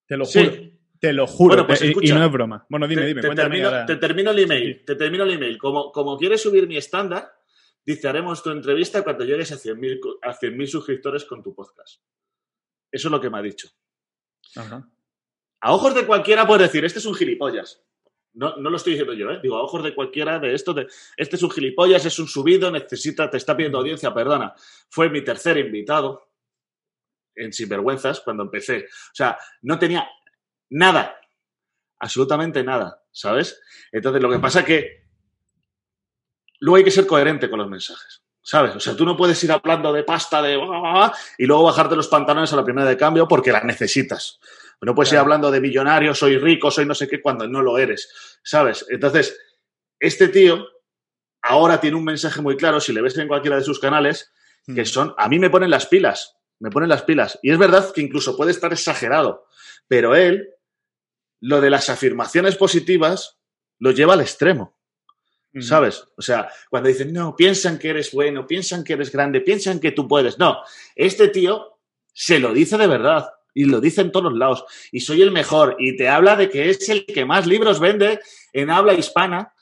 Te lo Sí. Te lo juro. Bueno, pues te- y- no es broma. Bueno, dime, te, dime, te termino, ahora. te termino el email. Te termino el email. Como, como quieres subir mi estándar, dice, haremos tu entrevista cuando llegues a 100.000 co- a 100.000 suscriptores con tu podcast. Eso es lo que me ha dicho. Ajá. A ojos de cualquiera puedes decir, este es un gilipollas. No, no lo estoy diciendo yo, ¿eh? Digo, a ojos de cualquiera de esto, de, este es un gilipollas, es un subido, necesita, te está pidiendo audiencia, perdona. Fue mi tercer invitado en Sinvergüenzas cuando empecé. O sea, no tenía nada, absolutamente nada, ¿sabes? Entonces, lo que pasa es que luego hay que ser coherente con los mensajes, ¿sabes? O sea, tú no puedes ir hablando de pasta, de... y luego bajarte los pantalones a la primera de cambio porque la necesitas. No puedes ir hablando de millonario, soy rico, soy no sé qué, cuando no lo eres, ¿sabes? Entonces, este tío ahora tiene un mensaje muy claro, si le ves en cualquiera de sus canales, que son, a mí me ponen las pilas, me ponen las pilas. Y es verdad que incluso puede estar exagerado, pero él, lo de las afirmaciones positivas, lo lleva al extremo. ¿sabes? O sea, cuando dicen, no, piensan que eres bueno, piensan que eres grande, piensan que tú puedes. No, este tío se lo dice de verdad. Y lo dice en todos lados. Y soy el mejor. Y te habla de que es el que más libros vende en habla hispana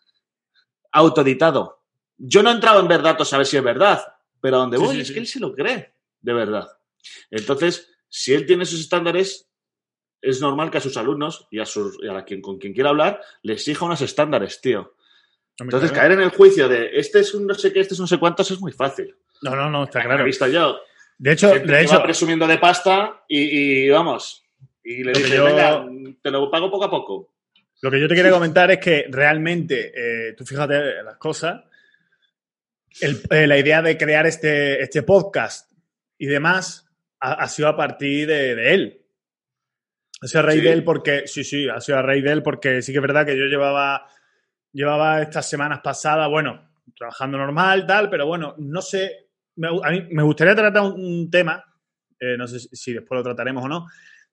autoeditado. Yo no he entrado en ver datos a ver si es verdad, pero a donde voy sí, es sí. que él se lo cree, de verdad. Entonces, si él tiene esos estándares, es normal que a sus alumnos y a, sus, y a la quien, con quien quiera hablar le exija unos estándares, tío. Entonces, caer en el juicio de este es un no sé qué, este es un no sé cuántos, es muy fácil. No, no, no, está He claro. visto yo. De hecho, Gente de hecho, va presumiendo de pasta y, y vamos. Y le dice, yo- venga, te lo pago poco a poco. Lo que yo te quería comentar es que realmente, eh, tú fíjate las cosas, el- eh, la idea de crear este, este podcast y demás ha, ha sido a partir de, de él. Ha sido a raíz ¿Sí? de él porque, sí, sí, ha sido a raíz de él porque sí que es verdad que yo llevaba, llevaba estas semanas pasadas, bueno, trabajando normal, tal, pero bueno, no sé, me, a mí me gustaría tratar un, un tema, eh, no sé si, después lo trataremos o no,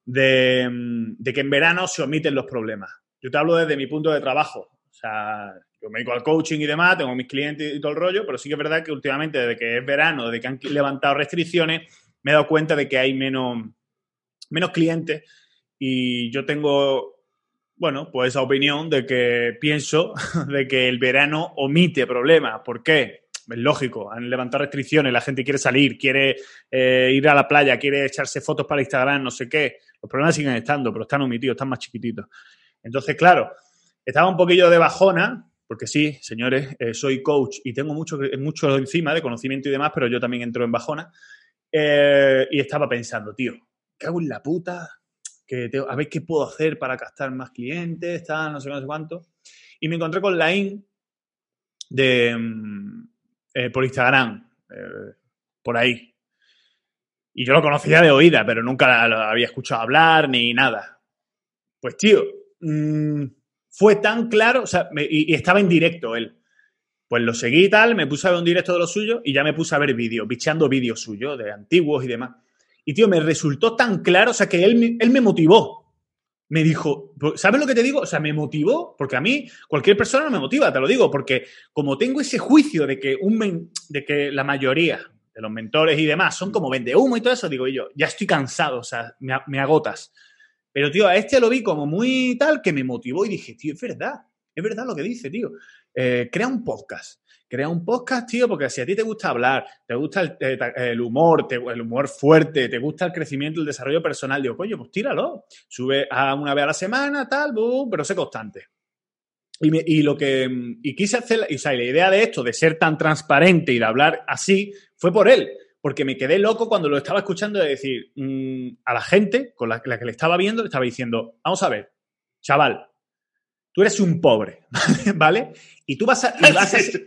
de, mm, de que en verano se omiten los problemas. Yo te hablo desde mi punto de trabajo. O sea, yo me dedico al coaching y demás, tengo mis clientes y todo el rollo, pero sí que es verdad que últimamente, desde que es verano, desde que han levantado restricciones, me he dado cuenta de que hay menos, menos clientes y yo tengo, bueno, pues esa opinión de que pienso de que el verano omite problemas. ¿Por qué? Es lógico, han levantado restricciones, la gente quiere salir, quiere eh, ir a la playa, quiere echarse fotos para Instagram, no sé qué. Los problemas siguen estando, pero están omitidos, están más chiquititos. Entonces, claro, estaba un poquillo de bajona, porque sí, señores, eh, soy coach y tengo mucho, mucho encima de conocimiento y demás, pero yo también entro en bajona. Eh, y estaba pensando, tío, cago en la puta, que tengo- a ver qué puedo hacer para captar más clientes, tal, no sé, no sé cuánto. Y me encontré con Lain de, mm, eh, por Instagram, eh, por ahí. Y yo lo conocía de oída, pero nunca lo había escuchado hablar ni nada. Pues, tío, mm, fue tan claro, o sea, me- y, y estaba en directo él. Pues lo seguí y tal, me puse a ver un directo de lo suyo y ya me puse a ver vídeos, bicheando vídeos suyos de antiguos y demás. Y, tío, me resultó tan claro, o sea, que él, él me motivó. Me dijo, ¿sabes lo que te digo? O sea, me motivó, porque a mí cualquier persona no me motiva, te lo digo, porque como tengo ese juicio de que, un de que la mayoría de los mentores y demás son como vende humo y todo eso, digo yo, ya estoy cansado, o sea, me agotas. Pero, tío, a este lo vi como muy tal que me motivó y dije, tío, es verdad, es verdad lo que dice, tío. Eh, crea un podcast. Crea un podcast, tío, porque si a ti te gusta hablar, te gusta el, eh, humor, el humor fuerte, te gusta el crecimiento, el desarrollo personal, digo, coño, pues tíralo. Sube una vez a la semana, tal, boom, pero sé constante. Y, lo que y quise hacer, y, o sea, y la idea de esto, de ser tan transparente y de hablar así, fue por él. Porque me quedé loco cuando lo estaba escuchando de decir mm, a la gente con la que le estaba viendo, le estaba diciendo, vamos a ver, chaval, tú eres un pobre, ¿vale? Y tú vas a,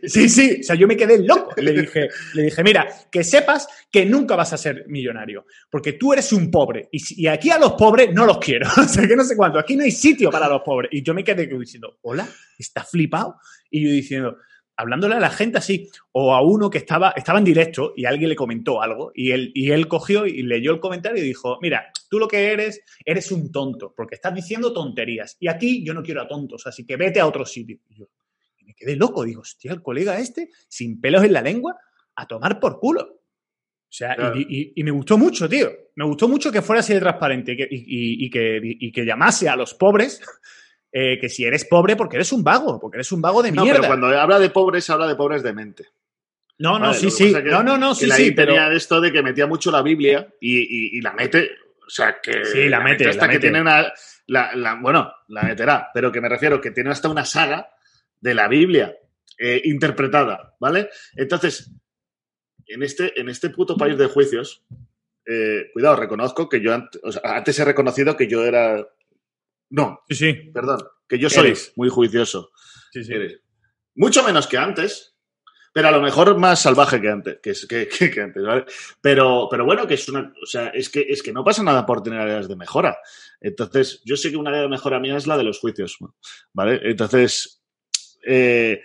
Sí, sí, o sea, yo me quedé loco. Le dije, le dije, mira, que sepas que nunca vas a ser millonario, porque tú eres un pobre. Y, y aquí a los pobres no los quiero. o sea, que no sé cuánto. Aquí no hay sitio para los pobres. Y yo me quedé diciendo, hola, ¿está flipado? Y yo diciendo, hablándole a la gente así, o a uno que estaba, estaba en directo y alguien le comentó algo, y él, y él cogió y leyó el comentario y dijo, mira, tú lo que eres, eres un tonto, porque estás diciendo tonterías, y aquí yo no quiero a tontos, así que vete a otro sitio. Y yo me quedé loco, digo, hostia, el colega este, sin pelos en la lengua, a tomar por culo. O sea, y, me gustó mucho, tío. Me gustó mucho que fuera así de transparente y, que, y que llamase a los pobres eh, que si eres pobre porque eres un vago, porque eres un vago de mierda. No, pero cuando habla de pobres, habla de pobres de mente. No, no, sí, sí. no, no, no, sí, sí. Tenía esto de que metía mucho la Biblia y, la mete. O sea, que. Sí, la, mete. hasta que tiene una. bueno, la meterá, pero que me refiero que tiene hasta una saga de la Biblia eh, interpretada, ¿vale? Entonces, en este, en este puto país de juicios, eh, cuidado, reconozco que yo antes he reconocido que yo era no. Sí, sí. Perdón. Que yo soy muy juicioso. Sí, sí. Mucho menos que antes, pero a lo mejor más salvaje que antes, que, que, antes, ¿vale? Pero, pero bueno, que es una, o sea, es que, es que no pasa nada por tener áreas de mejora. Entonces, yo sé que una área de mejora mía es la de los juicios, ¿vale? Entonces, eh,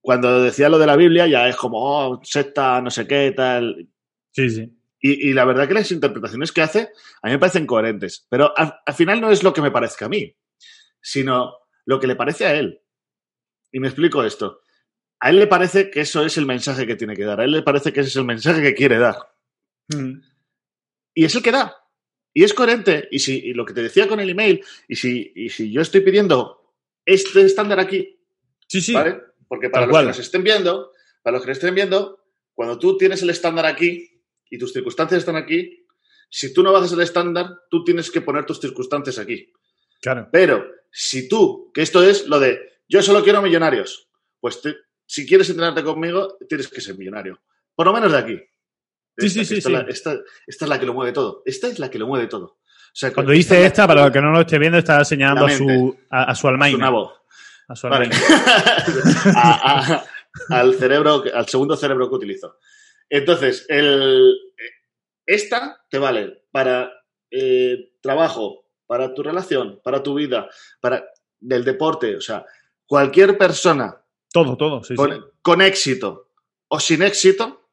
cuando decía lo de la Biblia, ya es como, oh, secta, no sé qué, tal. Sí, sí. Y, la verdad que las interpretaciones que hace a mí me parecen coherentes. Pero al, final no es lo que me parezca a mí, sino lo que le parece a él. Y me explico esto. A él le parece que eso es el mensaje que tiene que dar. A él le parece que ese es el mensaje que quiere dar. Mm. Y es el que da. Y es coherente. Y si lo que te decía con el email, y si, y si yo estoy pidiendo este estándar aquí, sí, sí. ¿vale? Porque para los que nos estén viendo, para los que nos estén viendo, cuando tú tienes el estándar aquí, y tus circunstancias están aquí, si tú no bajas el estándar, tú tienes que poner tus circunstancias aquí. Claro. Pero si tú, que esto es lo de yo solo quiero millonarios, pues si quieres entrenarte conmigo, tienes que ser millonario. Por lo menos de aquí. Sí, sí, sí. Esta, es la que lo mueve todo. Esta es la que lo mueve todo. Cuando dice esta, para los que no lo esté viendo, está señalando a su, a, su almaina. A su al cerebro, al segundo cerebro que utilizo. Entonces, el, esta te vale para eh, trabajo, para tu relación, para tu vida, para del deporte, o sea, cualquier persona. Todo, todo, sí, con, con éxito o sin éxito,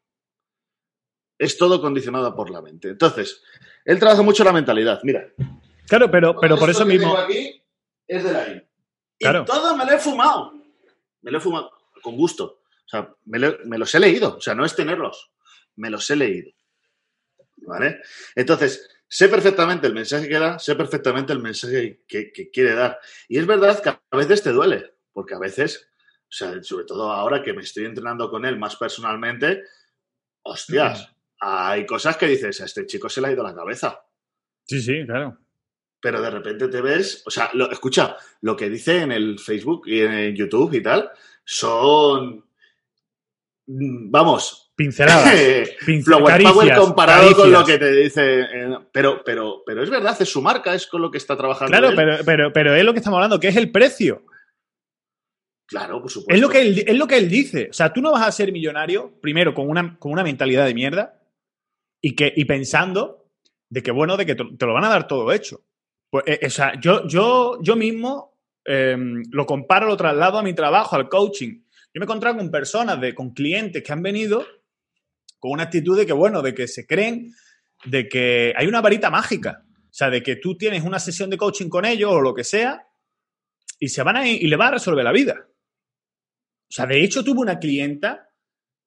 es todo condicionado por la mente. Entonces, él trabaja mucho la mentalidad. Mira. Claro, pero, pero por eso mismo. aquí es de la Claro. Y todo me lo he fumado. Me lo he fumado con gusto. O sea, me, los he leído, o sea, no es tenerlos, me los he leído. ¿Vale? Entonces, sé perfectamente el mensaje que da, sé perfectamente el mensaje que, quiere dar. Y es verdad que a veces te duele, porque a veces, o sea, sobre todo ahora que me estoy entrenando con él más personalmente, hostias, hay cosas que dices, a este chico se le ha ido la cabeza. Sí, sí, claro. Pero de repente te ves, o sea, escucha, lo que dice en el Facebook y en YouTube y tal, son vamos. Pinceladas. Flower Power comparado con lo que te dice. pero, pero, pero es verdad, es su marca, es con lo que está trabajando. Claro, Pero, pero, pero es lo que estamos hablando, que es el precio. Claro, por supuesto. Es lo, que él, es lo que él dice. O sea, tú no vas a ser millonario, primero, con una, con una mentalidad de mierda y, que, y pensando de que, bueno, de que te, lo van a dar todo hecho. Pues, eh, o sea, yo, yo, yo mismo em, lo comparo, lo traslado a mi trabajo, al coaching. Yo me he encontrado con personas, de, con clientes que han venido con una actitud de que, bueno, de que se creen de que hay una varita mágica. O sea, de que tú tienes una sesión de coaching con ellos o lo que sea y se van a y le va a resolver la vida. O sea, de hecho tuve una clienta,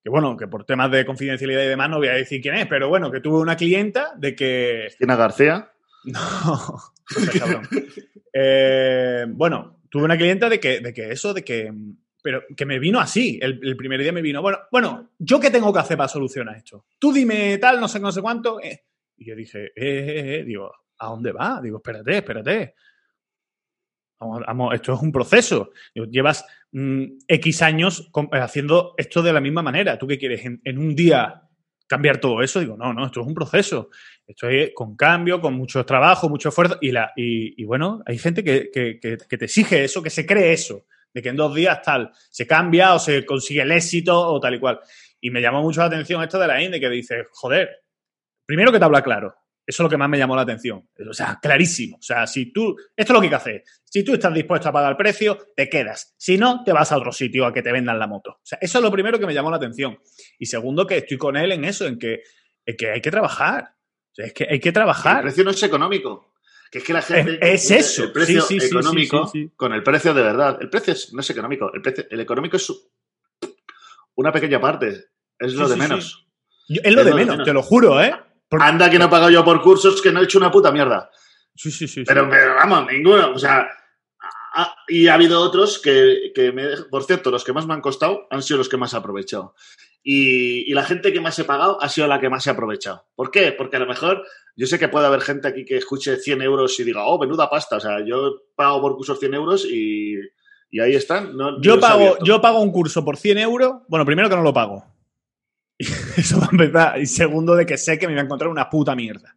que bueno, que por temas de confidencialidad y demás no voy a decir quién es, pero bueno, que tuve una clienta de que... ¿Cristina García? No, eh, bueno, tuve una clienta de que, de que eso, de que pero que me vino así. El, primer día me vino, bueno, bueno, ¿yo qué tengo que hacer para solucionar esto? Tú dime tal, no sé, no sé cuánto. Eh. Y yo dije, eh, eh, eh, digo, ¿a dónde va? Digo, espérate, espérate. Vamos, vamos esto es un proceso. llevas mm, X años haciendo esto de la misma manera. ¿Tú qué quieres? En, un día cambiar todo eso. Digo, no, no, esto es un proceso. Esto es con cambio, con mucho trabajo, mucho esfuerzo. Y, la, y, y bueno, hay gente que, que, que te exige eso, que se cree eso, de que en dos días tal se cambia o se consigue el éxito o tal y cual. Y me llamó mucho la atención esto de la Inde, que dice, joder, primero que te habla claro. Eso es lo que más me llamó la atención. O sea, clarísimo. O sea, si tú, esto es lo que hay que hacer. Si tú estás dispuesto a pagar el precio, te quedas. Si no, te vas a otro sitio a que te vendan la moto. O sea, eso es lo primero que me llamó la atención. Y segundo, que estoy con él en eso, en que, en que hay que trabajar. O sea, es que hay que trabajar. El precio no es económico. Que es que la gente. Es, es eso. El precio sí, sí, económico sí, con el precio de verdad. El precio es, no es económico. El, precio, el económico es una pequeña parte. Es lo de menos. Yo, es lo es de, lo menos, de menos, te lo juro, ¿eh? Porque... Anda que no he pagado yo por cursos que no he hecho una puta mierda. Sí, sí, sí. Pero, vamos, ninguno. O sea, y ha habido otros que, que me, por cierto, los que más me han costado han sido los que más he aprovechado. Y, y, la gente que más he pagado ha sido la que más he aprovechado. ¿Por qué? Porque a lo mejor yo sé que puede haber gente aquí que escuche 100 euros y diga, oh, menuda pasta. O sea, yo pago por cursos 100 euros y, y ahí están. No, yo, pago, yo pago un curso por 100 euros. Bueno, primero que no lo pago. Eso va a empezar. Y segundo, de que sé que me voy a encontrar una puta mierda.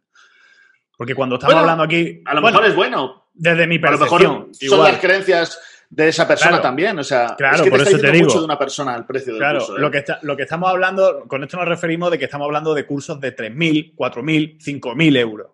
Porque cuando estamos bueno, hablando aquí. A lo bueno, mejor es bueno. Desde mi percepción. A lo mejor son igual. las creencias de esa persona claro, también. O sea, claro, es que por te eso te digo. mucho de una persona al precio del claro, curso. ¿eh? Lo, que está, lo que estamos hablando, con esto nos referimos de que estamos hablando de cursos de 3.000, 4.000, 5.000 euros.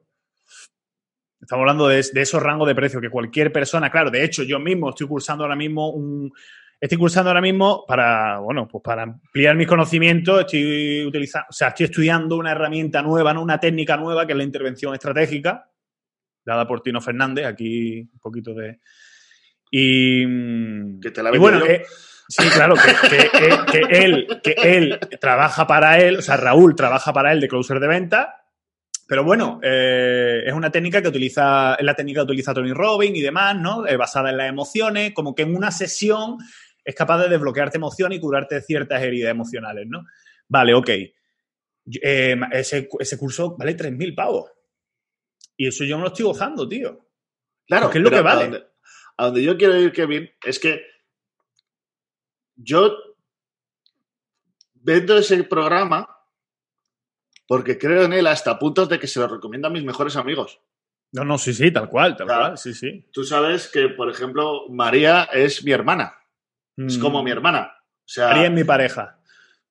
Estamos hablando de, de, esos rangos de precio que cualquier persona, claro, de hecho, yo mismo estoy cursando ahora mismo un. Estoy cursando ahora mismo para, bueno, pues para ampliar mis conocimientos, estoy utilizando, o sea, estoy estudiando una herramienta nueva, ¿no? una técnica nueva, que es la intervención estratégica, dada por Tino Fernández, aquí un poquito de. Y, que te la y bueno, eh, sí, claro, que, que, que, él, que él trabaja para él, o sea, Raúl trabaja para él de closer de venta, pero bueno, eh, es una técnica que utiliza, es la técnica que utiliza Tony Robbins y demás, ¿no? Eh, basada en las emociones, como que en una sesión es capaz de desbloquearte emociones y curarte ciertas heridas emocionales, ¿no? Vale, ok. Eh, ese, ese, curso vale 3.000 pavos. Y eso yo me lo estoy gozando, tío. Claro, que es lo que vale. A donde, yo quiero ir, Kevin, es que yo vendo ese programa porque creo en él hasta puntos de que se lo recomiendo a mis mejores amigos. No, no, sí, sí, tal cual, tal claro. cual, sí, sí. Tú sabes que, por ejemplo, María es mi hermana. Mm. Es como mi hermana. O sea, María es mi pareja.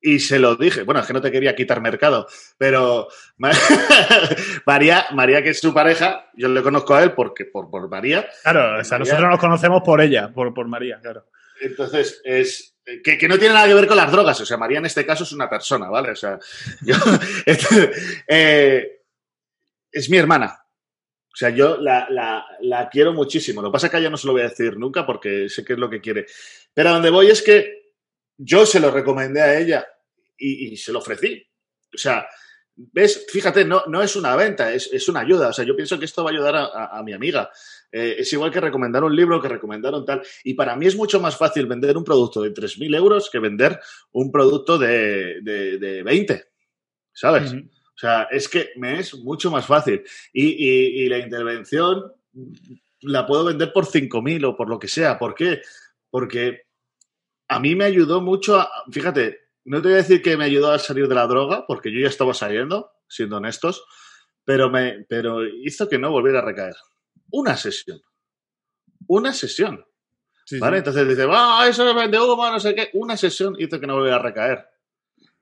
Y se lo dije. Bueno, es que no te quería quitar mercado, pero María, María que es su pareja, yo le conozco a él porque por, por María. Claro, o sea, María, nosotros nos conocemos por ella, por, por María, claro. Entonces, es, que, que, no tiene nada que ver con las drogas. O sea, María en este caso es una persona, ¿vale? O sea, yo, eh, es mi hermana. O sea, yo la, la, la, quiero muchísimo. Lo que pasa es que a ella no se lo voy a decir nunca porque sé que es lo que quiere. Pero a donde voy es que yo se lo recomendé a ella y, y se lo ofrecí. O sea, ¿ves? Fíjate, no, no es una venta, es, es, una ayuda. O sea, yo pienso que esto va a ayudar a, a, a mi amiga. Eh, es igual que recomendar un libro, que recomendar un tal. Y para mí es mucho más fácil vender un producto de 3.000 euros que vender un producto de, de, de 20. ¿Sabes? Uh -huh. O sea, es que me es mucho más fácil. Y, y, y la intervención la puedo vender por 5.000 o por lo que sea. ¿Por qué? Porque a mí me ayudó mucho a, fíjate, no te voy a decir que me ayudó a salir de la droga, porque yo ya estaba saliendo, siendo honestos, pero, me, pero hizo que no volviera a recaer una sesión. Una sesión. Sí, ¿Vale? Sí. Entonces dice, ah, eso es vende humo, no sé qué. Una sesión hizo que no volviera a recaer.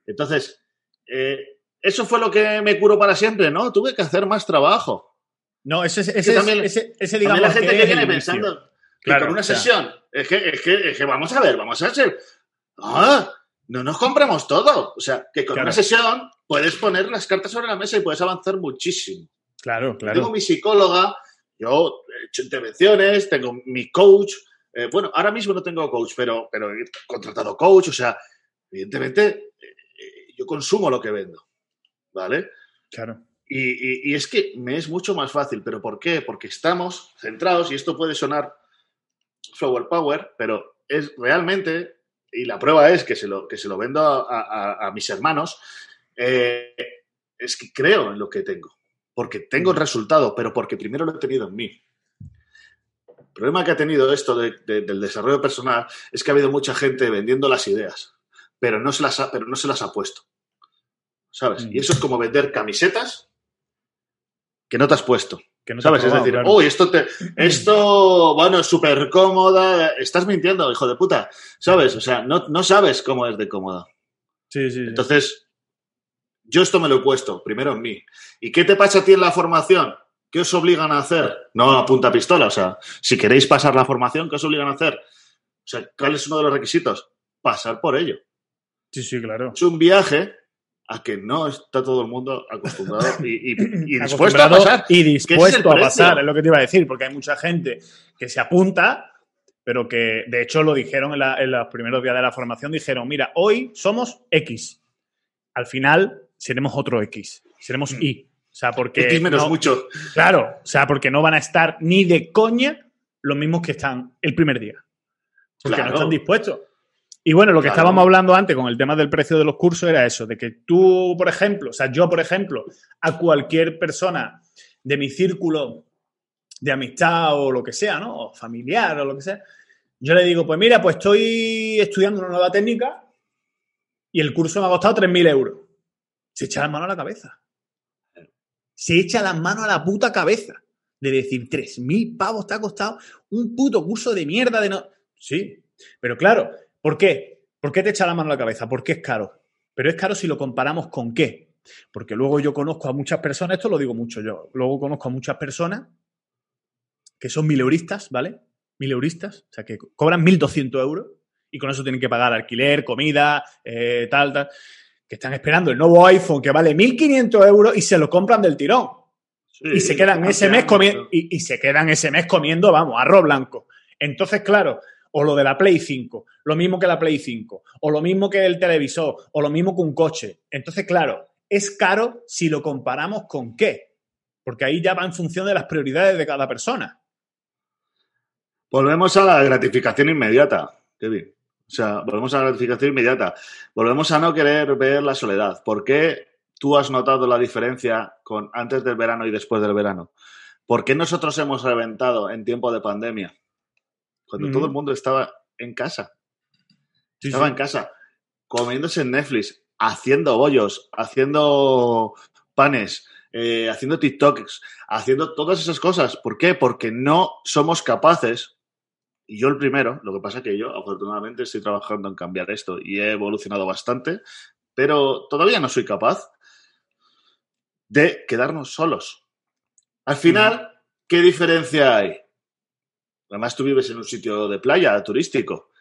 Entonces, eh, eso fue lo que me curó para siempre, ¿no? Tuve que hacer más trabajo. No, ese, ese, ese, también, ese, ese digamos, la gente que, que viene pensando que claro, con una sesión. Es, que, es, que, es que vamos a ver, vamos a hacer. Ah, no nos compremos todo. O sea, que con claro. una sesión puedes poner las cartas sobre la mesa y puedes avanzar muchísimo. Claro, claro. Tengo mi psicóloga, yo he hecho intervenciones, tengo mi coach. Eh, bueno, ahora mismo no tengo coach, pero, pero he contratado coach. O sea, evidentemente, eh, yo consumo lo que vendo. ¿Vale? Claro. Y, y, y, es que me es mucho más fácil. ¿Pero por qué? Porque estamos centrados, y esto puede sonar flower power, pero es realmente, y la prueba es que se lo, que se lo vendo a, a, a mis hermanos, eh, es que creo en lo que tengo porque tengo el resultado, pero porque primero lo he tenido en mí. El problema que ha tenido esto de, de, del desarrollo personal es que ha habido mucha gente vendiendo las ideas, pero no se las ha, pero no se las ha puesto. ¿sabes? Mm. Y eso es como vender camisetas que no te has puesto. Que no ¿Sabes? Es decir, claro. uy, esto, te, esto, bueno, es súper cómoda. Estás mintiendo, hijo de puta. ¿Sabes? O sea, no, no sabes cómo es de cómoda. Sí, sí, sí. Entonces, yo esto me lo he puesto, primero en mí. ¿Y qué te pasa a ti en la formación? ¿Qué os obligan a hacer? No a punta pistola, o sea, si queréis pasar la formación, ¿qué os obligan a hacer? O sea, ¿cuál es uno de los requisitos? Pasar por ello. sí, sí, claro. Es un viaje a que no está todo el mundo acostumbrado y, y- y dispuesto a pasar. Y dispuesto a pasar, es lo que te iba a decir, porque hay mucha gente que se apunta, pero que de hecho lo dijeron en, la- en los primeros días de la formación, dijeron, mira, hoy somos X. Al final seremos otro X, seremos Y. O sea, porque... X menos no- mucho. Claro, o sea, porque no van a estar ni de coña los mismos que están el primer día. Porque Claro. no están dispuestos. Y bueno, lo que Claro. estábamos hablando antes con el tema del precio de los cursos era eso, de que tú, por ejemplo, o sea, yo, por ejemplo, a cualquier persona de mi círculo de amistad o lo que sea, ¿no? O familiar o lo que sea, yo le digo, pues mira, pues estoy estudiando una nueva técnica y el curso me ha costado 3.000 euros. Se echa las manos a la cabeza. Se echa las manos a la puta cabeza de decir 3.000 pavos te ha costado un puto curso de mierda de no... Sí, pero claro, ¿por qué? ¿Por qué te echa la mano a la cabeza? Porque es caro. Pero es caro si lo comparamos con qué. Porque luego yo conozco a muchas personas, esto lo digo mucho yo, luego conozco a muchas personas que son mileuristas, ¿vale? Mileuristas, o sea, que cobran 1.200 euros y con eso tienen que pagar alquiler, comida, eh, tal, tal, que están esperando el nuevo iPhone que vale 1.500 euros y se lo compran del tirón. y se quedan ese mes comiendo y, y se quedan ese mes comiendo, vamos, arroz blanco. Entonces, claro, o lo de la Play 5, lo mismo que la Play 5, o lo mismo que el televisor, o lo mismo que un coche. Entonces, claro, es caro si lo comparamos con qué, porque ahí ya va en función de las prioridades de cada persona. Volvemos a la gratificación inmediata, Kevin. O sea, volvemos a la gratificación inmediata. Volvemos a no querer ver la soledad. ¿Por qué tú has notado la diferencia con antes del verano y después del verano? ¿Por qué nosotros hemos reventado en tiempo de pandemia? Cuando todo el mundo estaba en casa. estaba en casa, comiéndose en Netflix, haciendo bollos, haciendo panes, eh, haciendo TikToks, haciendo todas esas cosas. ¿Por qué? Porque no somos capaces, y yo el primero, lo que pasa es que yo afortunadamente estoy trabajando en cambiar esto y he evolucionado bastante, pero todavía no soy capaz de quedarnos solos. Al final, ¿qué diferencia hay? Además, tú vives en un sitio de playa turístico.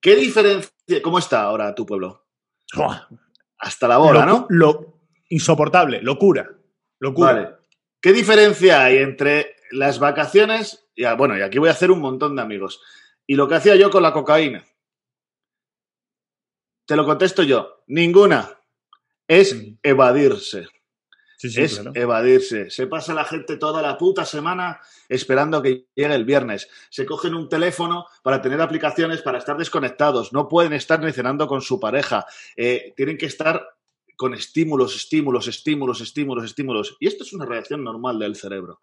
¿Qué diferencia? ¿Cómo está ahora tu pueblo? Hasta la bola, ¿no? Lo insoportable, locura. Locura. Vale. ¿Qué diferencia hay entre las vacaciones? Y, bueno, y aquí voy a hacer un montón de amigos. Y lo que hacía yo con la cocaína. Te lo contesto yo. Ninguna. Es Mm. evadirse. Sí, sí, es claro. evadirse. Se pasa la gente toda la puta semana esperando que llegue el viernes. Se cogen un teléfono para tener aplicaciones para estar desconectados. No pueden estar cenando con su pareja. Eh, tienen que estar con estímulos, estímulos, estímulos, estímulos, estímulos. Y esto es una reacción normal del cerebro.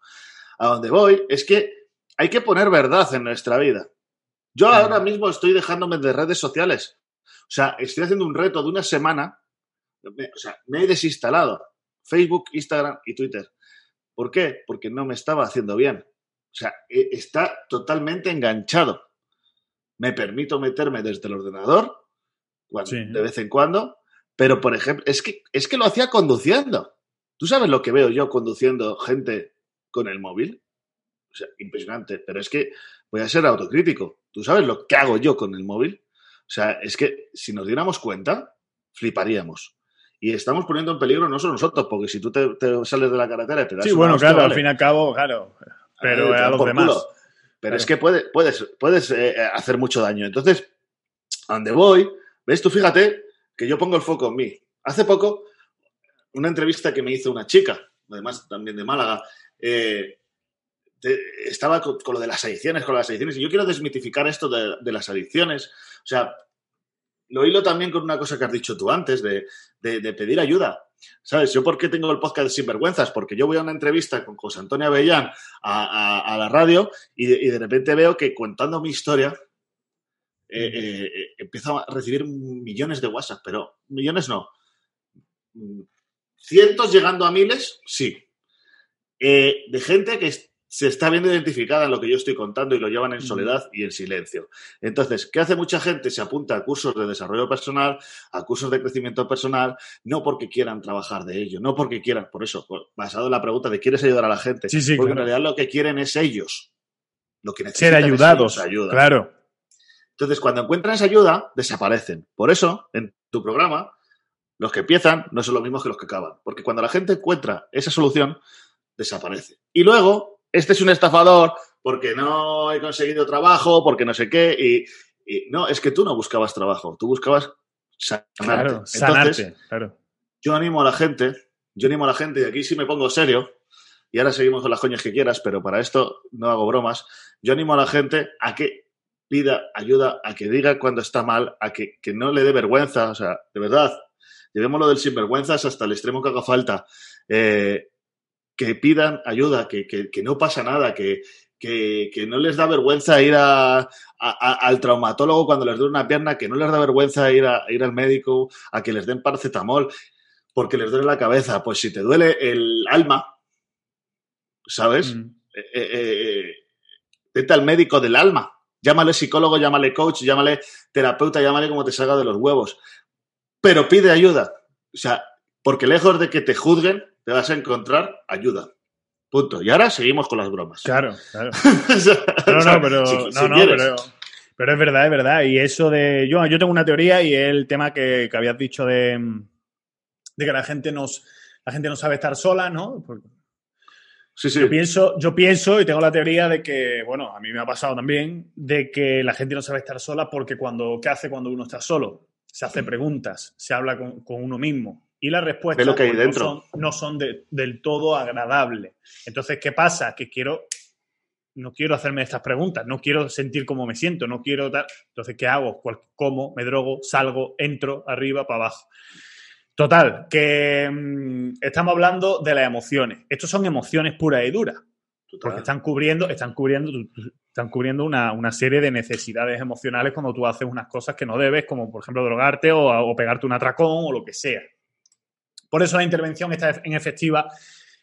A donde voy es que hay que poner verdad en nuestra vida. Yo ahora mismo estoy dejándome de redes sociales. O sea, estoy haciendo un reto de una semana. O sea, me he desinstalado Facebook, Instagram y Twitter. ¿Por qué? Porque no me estaba haciendo bien. O sea, e- está totalmente enganchado. Me permito meterme desde el ordenador cuando- Sí. de vez en cuando, pero por ejemplo, es que, es que lo hacía conduciendo. ¿Tú sabes lo que veo yo conduciendo gente con el móvil? O sea, impresionante, pero es que voy a ser autocrítico. ¿Tú sabes lo que hago yo con el móvil? O sea, es que si nos diéramos cuenta, fliparíamos. Y estamos poniendo en peligro no solo nosotros, porque si tú te, te sales de la carretera y te das Sí, bueno, hostia, claro, al fin y al cabo, claro. Pero a dan los demás. culo. Pero Claro. es que puede- puedes, puedes eh, hacer mucho daño. Entonces, a donde voy, ves tú, fíjate que yo pongo el foco en mí. Hace poco, una entrevista que me hizo una chica, además también de Málaga, eh, estaba con, con lo de las adicciones, con las adicciones. Y yo quiero desmitificar esto de, de las adicciones. O sea, lo hilo también con una cosa que has dicho tú antes, de, de- de pedir ayuda. ¿Sabes? Yo por qué tengo el podcast de Sinvergüenzas, porque yo voy a una entrevista con José Antonio Avellán a, a- a la radio y de, y de repente veo que contando mi historia eh, eh, eh, empiezo a recibir millones de WhatsApp, pero millones no, mm, cientos llegando a miles, sí. Eh, de gente que se está viendo identificada en lo que yo estoy contando y lo llevan en soledad y en silencio. Entonces, ¿qué hace mucha gente? Se apunta a cursos de desarrollo personal, a cursos de crecimiento personal, no porque quieran trabajar de ello, no porque quieran, por eso, basado en la pregunta de ¿quieres ayudar a la gente? Sí, sí, porque claro. en realidad lo que quieren es ellos. Lo que necesitan Ser es ayudados. ellos ayuda. Claro. Entonces, cuando encuentran esa ayuda, desaparecen. Por eso, en tu programa, los que empiezan no son los mismos que los que acaban. Porque cuando la gente encuentra esa solución, desaparece. Y luego, este es un estafador porque no he conseguido trabajo, porque no sé qué. Y, y no, es que tú no buscabas trabajo, tú buscabas sanarte. Claro, Entonces, sanarte. Claro. yo animo a la gente, yo animo a la gente, y aquí sí me pongo serio, y ahora seguimos con las coñas que quieras, pero para esto no hago bromas. Yo animo a la gente a que pida ayuda, a que diga cuando está mal, a que, que no le dé vergüenza, o sea, de verdad, llevémoslo del sinvergüenzas hasta el extremo que haga falta. Eh, que pidan ayuda, que, que, que no pasa nada, que, que, que, no les da vergüenza ir a, a, a, al traumatólogo cuando les duele una pierna, que no les da vergüenza ir, a, ir al médico, a que les den paracetamol porque les duele la cabeza. Pues si te duele el alma, ¿sabes? Mm. Eh, eh, eh, vete al médico del alma. Llámale psicólogo, llámale coach, llámale terapeuta, llámale como te salga de los huevos. Pero pide ayuda. O sea, porque lejos de que te juzguen, te vas a encontrar ayuda. Punto. Y ahora seguimos con las bromas. Claro, claro. No, no, pero, Si- no, si no, pero, pero es verdad, es verdad. Y eso de. Yo, yo tengo una teoría y el tema que, que habías dicho de, de que la gente nos. La gente no sabe estar sola, ¿no? Porque Sí, sí. Yo pienso, yo pienso y tengo la teoría de que, bueno, a mí me ha pasado también, de que la gente no sabe estar sola porque cuando, ¿qué hace cuando uno está solo? Se hace preguntas, se habla con, con uno mismo. Y las respuestas Ve lo que hay pues, dentro. no son, no son de- del todo agradables. Entonces, ¿qué pasa? Que quiero, no quiero hacerme estas preguntas, no quiero sentir cómo me siento, no quiero tal. Entonces, ¿qué hago? ¿Cuál- ¿Cómo? ¿Me drogo? ¿Salgo? ¿Entro? ¿Arriba? ¿Para abajo? Total, que mm, estamos hablando de las emociones. Estos son emociones puras y duras, Total. porque están cubriendo, están cubriendo, están cubriendo una, una serie de necesidades emocionales cuando tú haces unas cosas que no debes, como por ejemplo drogarte o, o pegarte un atracón o lo que sea. Por eso la intervención está en efectiva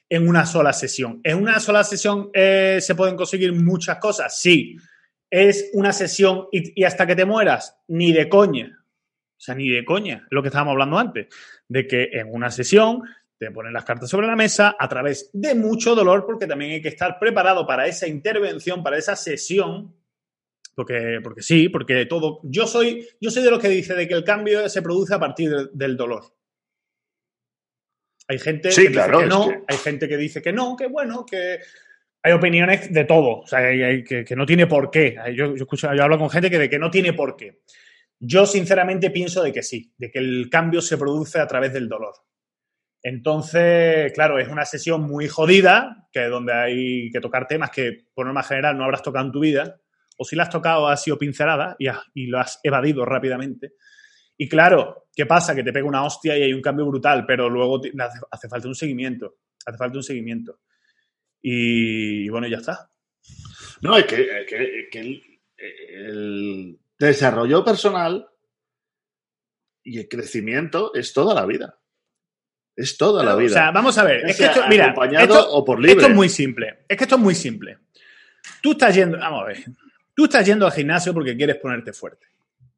en una sola sesión. ¿En una sola sesión eh, se pueden conseguir muchas cosas? Sí. ¿Es una sesión y, hasta que te mueras? Ni de coña. O sea, ni de coña, lo que estábamos hablando antes, de que en una sesión te ponen las cartas sobre la mesa a través de mucho dolor, porque también hay que estar preparado para esa intervención, para esa sesión, porque, porque sí, porque todo. Yo soy, yo soy de los que dice de que el cambio se produce a partir de- del dolor. Hay gente Sí, que claro, dice que no, que- hay gente que dice que no, que bueno, que hay opiniones de todo, o sea, hay- hay que, que no tiene por qué. Yo, yo, escucho, yo hablo con gente que de que no tiene por qué. Yo sinceramente pienso de que sí, de que el cambio se produce a través del dolor. Entonces, claro, es una sesión muy jodida, que donde hay que tocar temas que por norma general no habrás tocado en tu vida, o si la has tocado ha sido pincelada y, has- y lo has evadido rápidamente. Y claro, ¿qué pasa? Que te pega una hostia y hay un cambio brutal, pero luego te- hace, hace falta un seguimiento, hace falta un seguimiento. Y, bueno, ya está. No, es que, es que- es que el, el desarrollo personal y el crecimiento es toda la vida. Es toda la vida. O sea, vamos a ver, es que esto, mira, esto, o por libre. esto es muy simple. Es que esto es muy simple. Tú estás yendo, vamos a ver, tú estás yendo al gimnasio porque quieres ponerte fuerte.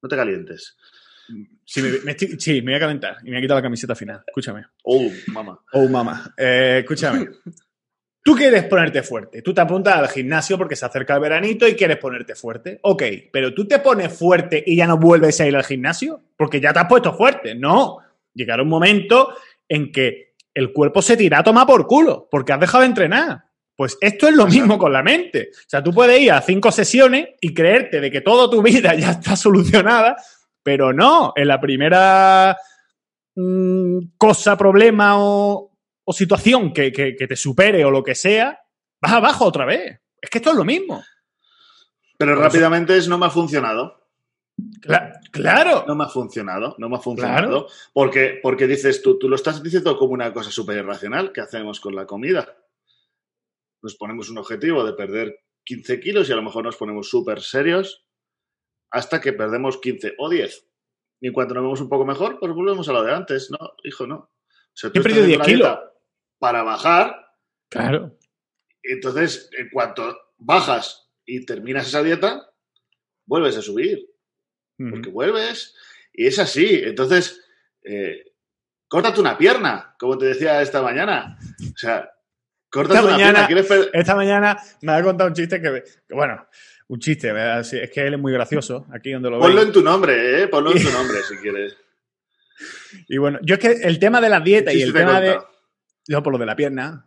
No te calientes. Sí, me, me estoy- sí, me voy a calentar y me voy a quitar la camiseta final. Escúchame. Oh, mamá. Oh, mamá. Eh, escúchame. Tú quieres ponerte fuerte. Tú te apuntas al gimnasio porque se acerca el veranito y quieres ponerte fuerte. Ok, pero tú te pones fuerte y ya no vuelves a ir al gimnasio porque ya te has puesto fuerte. No. Llegará un momento en que el cuerpo se tira a tomar por culo porque has dejado de entrenar. Pues esto es lo mismo con la mente. O sea, tú puedes ir a cinco sesiones y creerte de que toda tu vida ya está solucionada, pero no. En la primera mm, cosa, problema o, o situación que, que- que te supere o lo que sea, vas abajo otra vez. Es que esto es lo mismo. Pero Por eso- rápidamente es no me ha funcionado. Cla- claro. No me ha funcionado, no me ha funcionado. Porque, porque dices tú, tú lo estás diciendo como una cosa súper irracional que hacemos con la comida. Nos ponemos un objetivo de perder 15 kilos y a lo mejor nos ponemos súper serios hasta que perdemos 15 o 10. Y cuando nos vemos un poco mejor, pues volvemos a lo de antes. No, hijo, no. O sea, He perdido estás 10 haciendo una kilos. Para bajar, Claro. entonces, en cuanto bajas y terminas esa dieta, vuelves a subir. Porque vuelves y es así. Entonces, eh, córtate una pierna, como te decía esta mañana. O sea, córtate Esta una mañana- pierna. ¿Quieres per- Esta mañana me ha contado un chiste que, que, bueno, un chiste, ¿verdad? Es que él es muy gracioso, aquí donde lo Ponlo veis. en tu nombre, ¿eh? Ponlo en tu nombre si quieres. Y bueno, yo es que el tema de la dieta y ¿Qué el te tema de... Yo por lo de la pierna.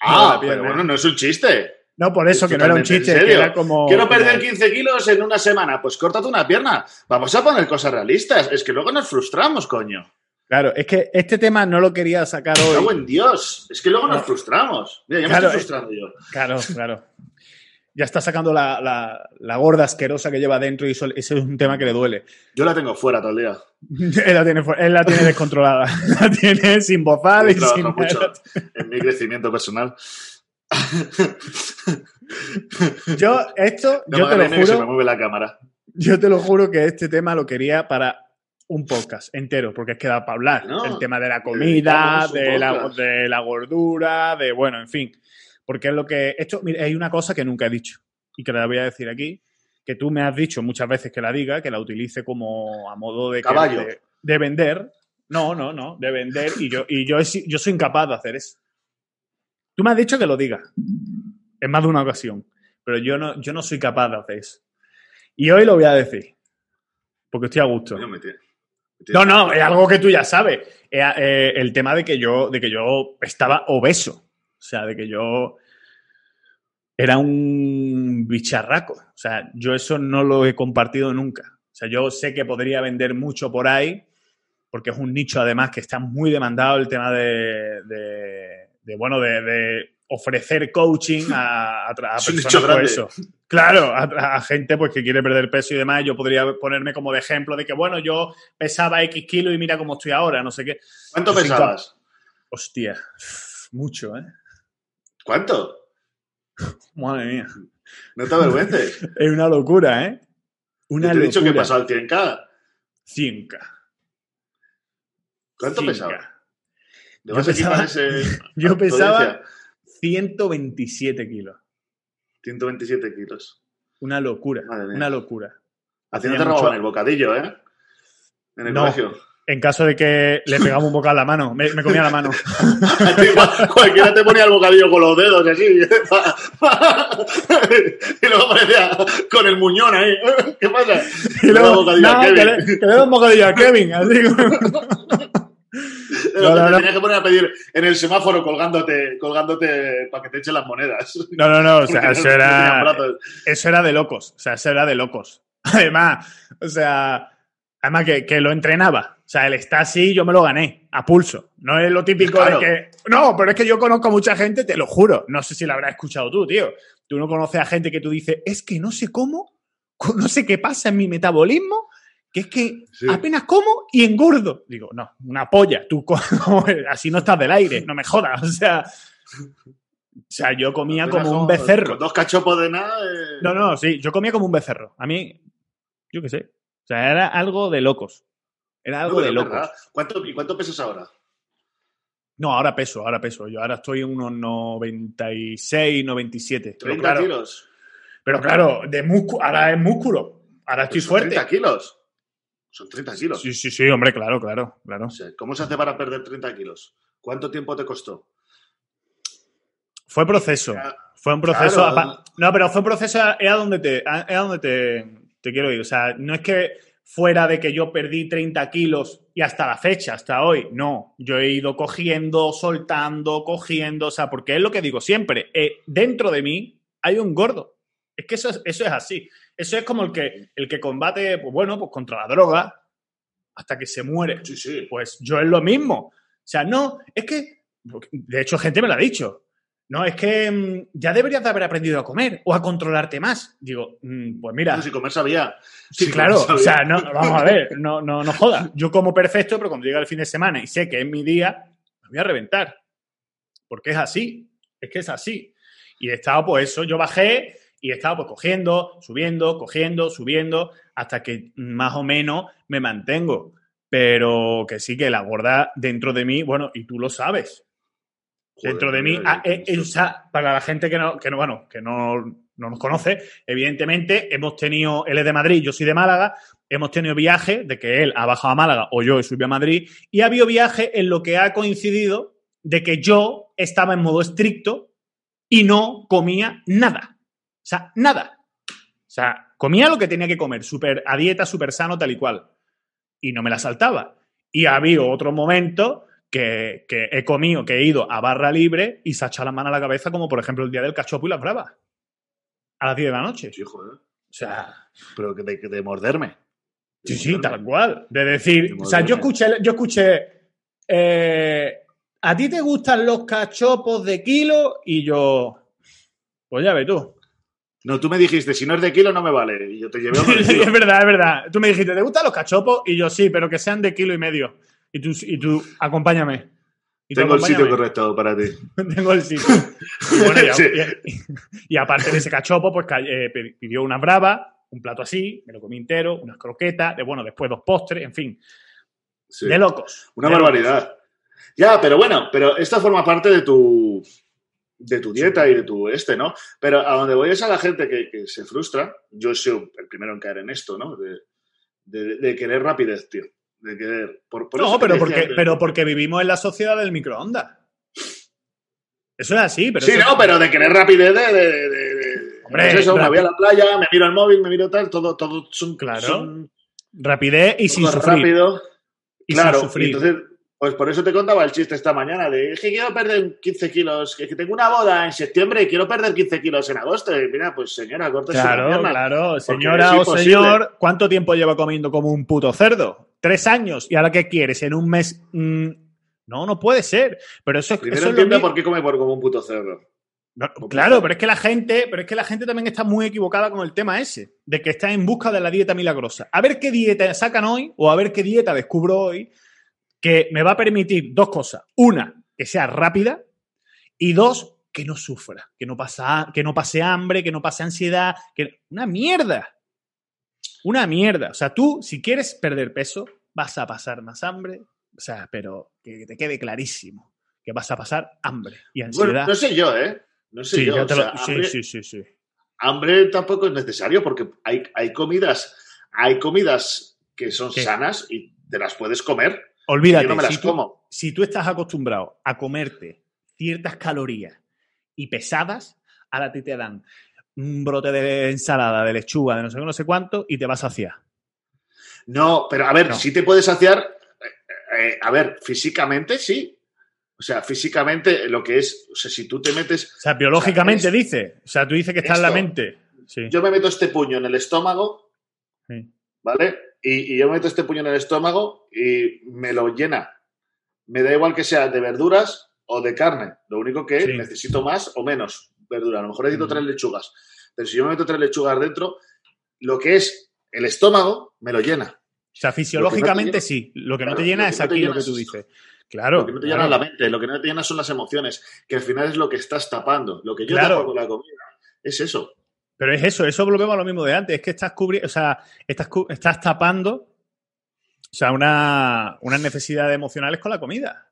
Ah, la pero bueno, no es un chiste. No, por eso, Es que no era un chiste, que era como... Quiero perder 15 kilos en una semana. Pues córtate una pierna. Vamos a poner cosas realistas. Es que luego nos frustramos, coño. Claro, es que este tema no lo quería sacar Me cago hoy. en Dios. Es que luego No. nos frustramos. Mira, ya me estoy eh. frustrando yo. Claro, claro. Ya está sacando la, la- la gorda asquerosa que lleva dentro y eso, ese es un tema que le duele. Yo la tengo fuera todo el día. Él la tiene, él la tiene descontrolada. La tiene sin bozal y sin mucho en mi crecimiento personal. Yo, esto, No yo te lo que se me juro, mueve la cámara. yo te lo juro que este tema lo quería para un podcast entero, porque es que da para hablar. No, el tema de la comida, de la, de la gordura, de bueno, en fin. Porque es lo que. Esto, mira, hay una cosa que nunca he dicho y que la voy a decir aquí, que tú me has dicho muchas veces que la diga, que la utilice como a modo de, que- Caballo. de, de vender. No, no, no, de vender y yo, y yo, soy incapaz de hacer eso. Tú me has dicho que lo diga en más de una ocasión, pero yo no, yo no soy capaz de hacer eso. Y hoy lo voy a decir, porque estoy a gusto. No, no, es algo que tú ya sabes. Eh, eh, el tema de que yo, de que yo estaba obeso. O sea, de que yo era un bicharraco. O sea, yo eso no lo he compartido nunca. O sea, yo sé que podría vender mucho por ahí, porque es un nicho además que está muy demandado el tema de, de- de, bueno, de, de ofrecer coaching a, a, a personas eso. Claro, a, a gente pues que quiere perder peso y demás. Yo podría ponerme como de ejemplo de que, bueno, yo pesaba X kilos y mira cómo estoy ahora, no sé qué. ¿Cuánto pesabas? Hostia, mucho, ¿eh? ¿Cuánto? Madre mía. No te avergüences. Es una locura, ¿eh? Yo Una te he dicho que he pasado al 100k. 100K. ¿Cuánto 100K. pesabas? ¿Le Yo pesaba- ese Yo pesaba audiencia? 127 kilos. 127 kilos. Una locura, una locura. A ti Hacía no te mucho- robaban el bocadillo, ¿eh? En el No. colegio. En caso de que le pegamos un bocado a la mano, me, me comía la mano. Cualquiera te ponía el bocadillo con los dedos así. y luego parecía con el muñón ahí. ¿Qué pasa? Y luego, bocadillo a no, que Kevin. le, que le doy un bocadillo a Kevin. Así Pero No, no, te no. tenías que poner a pedir en el semáforo colgándote, colgándote para que te echen las monedas. No, no, no, o sea, eso no era, eso era de locos. O sea, eso era de locos. Además, o sea, además que, que lo entrenaba. O sea, el está así, yo me lo gané, a pulso. No es lo típico Claro. de que. No, pero es que yo conozco a mucha gente, te lo juro. No sé si lo habrás escuchado tú, tío. Tú no conoces a gente que tú dices, es que no sé cómo, no sé qué pasa en mi metabolismo, que es que Sí. apenas como y engordo. Digo, no, una polla. Tú así no estás del aire, no me jodas. O sea. O sea, yo comía Apenas como un becerro. Con dos cachopos de nada. eh, No, no, sí, yo comía como un becerro. A mí, yo qué sé. O sea, era algo de locos. Era algo pero de verdad. ¿Cuánto, ¿Y cuánto pesas ahora? No, ahora peso, ahora peso. Yo ahora estoy en unos 96, 97. Pero 30 claro, kilos. pero claro, de músculo, ahora es músculo. Ahora estoy Pues son fuerte. 30 kilos. Son 30 kilos. Sí, sí, sí, hombre, claro, claro, claro. O sea, ¿Cómo se hace para perder 30 kilos? ¿Cuánto tiempo te costó? Fue proceso. Fue un proceso. Claro. No, pero fue un proceso. Es a donde te, a donde te, te quiero ir. O sea, no es que fuera de que yo perdí 30 kilos y hasta la fecha, hasta hoy. No. Yo he ido cogiendo, soltando, cogiendo. O sea, porque es lo que digo siempre. eh, dentro de mí hay un gordo. Es que eso es, eso es así. Eso es como el que, el que combate, pues bueno, pues contra la droga hasta que se muere. Sí, sí. Pues yo es lo mismo. O sea, no, es que, de hecho, gente me lo ha dicho. No, es que mm, ya deberías de haber aprendido a comer o a controlarte más. Digo, mm, pues mira, No, si comer sabía. sí, si claro, o sea, no, vamos a ver, no, no, no jodas. Yo como perfecto, pero cuando llega el fin de semana y sé que es mi día, me voy a reventar. Porque es así, es que es así. Y he estado, pues eso, yo bajé y he estado pues cogiendo, subiendo, cogiendo, subiendo, hasta que más o menos me mantengo. pero que sí, que la gorda dentro de mí, bueno, y tú lo sabes. Joder, dentro de mí, mira, ah, eh, para la gente que no, que no, bueno, que no, no nos conoce, evidentemente hemos tenido, él es de Madrid, yo soy de Málaga, hemos tenido viaje de que él ha bajado a Málaga o yo he subido a Madrid, y ha habido viaje en lo que ha coincidido de que yo estaba en modo estricto y no comía nada. O sea, nada. O sea, comía lo que tenía que comer, súper a dieta, súper sano, tal y cual. Y no me la saltaba. Y ha habido otro momento que, que he comido, que he ido a barra libre y se ha echado la mano a la cabeza, como por ejemplo el día del cachopo y las bravas. A las 10 de la noche. Sí, joder. O sea, Pero que de, de morderme. De sí, sí, tal cual. De decir, De o sea, yo escuché, yo escuché, eh, ¿a ti te gustan los cachopos de kilo? Y yo, pues ya ves tú. No, tú me dijiste, si no es de kilo no me vale. Y yo te llevé uno de es verdad, es verdad. Tú me dijiste, ¿te gustan los cachopos? Y yo sí, pero que sean de kilo y medio. Y tú, y tú acompáñame. Y Tengo el sitio correcto para ti. Tengo el sitio. Y, bueno, y, a- Sí. y- y aparte de ese cachopo, pues eh, pidió una brava, un plato así, me lo comí entero, unas croquetas, de, bueno, después dos postres, en fin. Sí. De locos. Una de barbaridad. Ya, pero bueno, pero esto forma parte de tu de tu dieta y de tu este, ¿no? Pero a donde voy es a la gente que, que se frustra. Yo soy el primero en caer en esto, ¿no? De, de- de querer rapidez, tío. De querer. Por, por no, pero porque, que- pero porque vivimos en la sociedad del microondas. Eso es así, pero sí, no, pero de querer rapidez de. de, de- de- de- Hombre, pues eso, me voy a la playa, me miro el móvil, me miro tal, todo, todo son, Claro. son rapidez y sin sufrir. rápido. Y claro, sin sufrir. y entonces, pues por eso te contaba el chiste esta mañana de que quiero perder 15 kilos, que tengo una boda en septiembre y quiero perder 15 kilos en agosto. Y mira, pues señora, la Claro, claro. Señora o imposible. señor, ¿cuánto tiempo lleva comiendo como un puto cerdo? Tres años. ¿Y ahora qué quieres? ¿En un mes? Mm, no, no puede ser. Pero eso, es- Primero eso es lo entiende mi- por qué come por como un puto cerdo. No, claro, pero es que la gente, pero es que la gente también está muy equivocada con el tema ese, de que está en busca de la dieta milagrosa. A ver qué dieta sacan hoy o a ver qué dieta descubro hoy que me va a permitir dos cosas. Una, que sea rápida y dos, que no sufra, que no, pasa, que no pase hambre, que no pase ansiedad, que una mierda. Una mierda. O sea, tú, si quieres perder peso, vas a pasar más hambre. O sea, pero que te quede clarísimo que vas a pasar hambre y ansiedad. Bueno, no sé yo, ¿eh? No sé Sí, yo. o lo- sea, sí, hambre, sí, sí, sí. hambre tampoco es necesario porque hay, hay comidas, hay comidas que son ¿Qué? sanas y te las puedes comer. Olvídate, yo no me las si, tú, como. si tú estás acostumbrado a comerte ciertas calorías y pesadas, ahora a ti te dan un brote de ensalada, de lechuga, de no sé qué, no sé cuánto, y te vas hacia. No, pero a ver, No. si te puedes saciar. eh, eh, a ver, físicamente sí. O sea, físicamente lo que es. O sea, si tú te metes. O sea, biológicamente es- dice. O sea, tú dices que está en la mente. Sí. Yo me meto este puño en el estómago, sí. ¿vale? Y, y yo meto este puño en el estómago y me lo llena. Me da igual que sea de verduras o de carne. Lo único que Sí. necesito más o menos verdura. A lo mejor necesito Ujú. tres lechugas. Pero si yo me meto tres lechugas dentro, lo que es el estómago me lo llena. O sea, fisiológicamente llena- sí. Lo que no Claro, te llena es aquí lo que tú dices. Claro. Lo que no te llena es la mente, lo que no te llena son las emociones, que al final es lo que estás tapando. Lo que yo Claro. tapo con la comida es eso. Pero es eso, eso volvemos a lo mismo de antes. Es que estás cubriendo, o sea, estás, estás tapando, o sea, una, unas necesidades emocionales con la comida.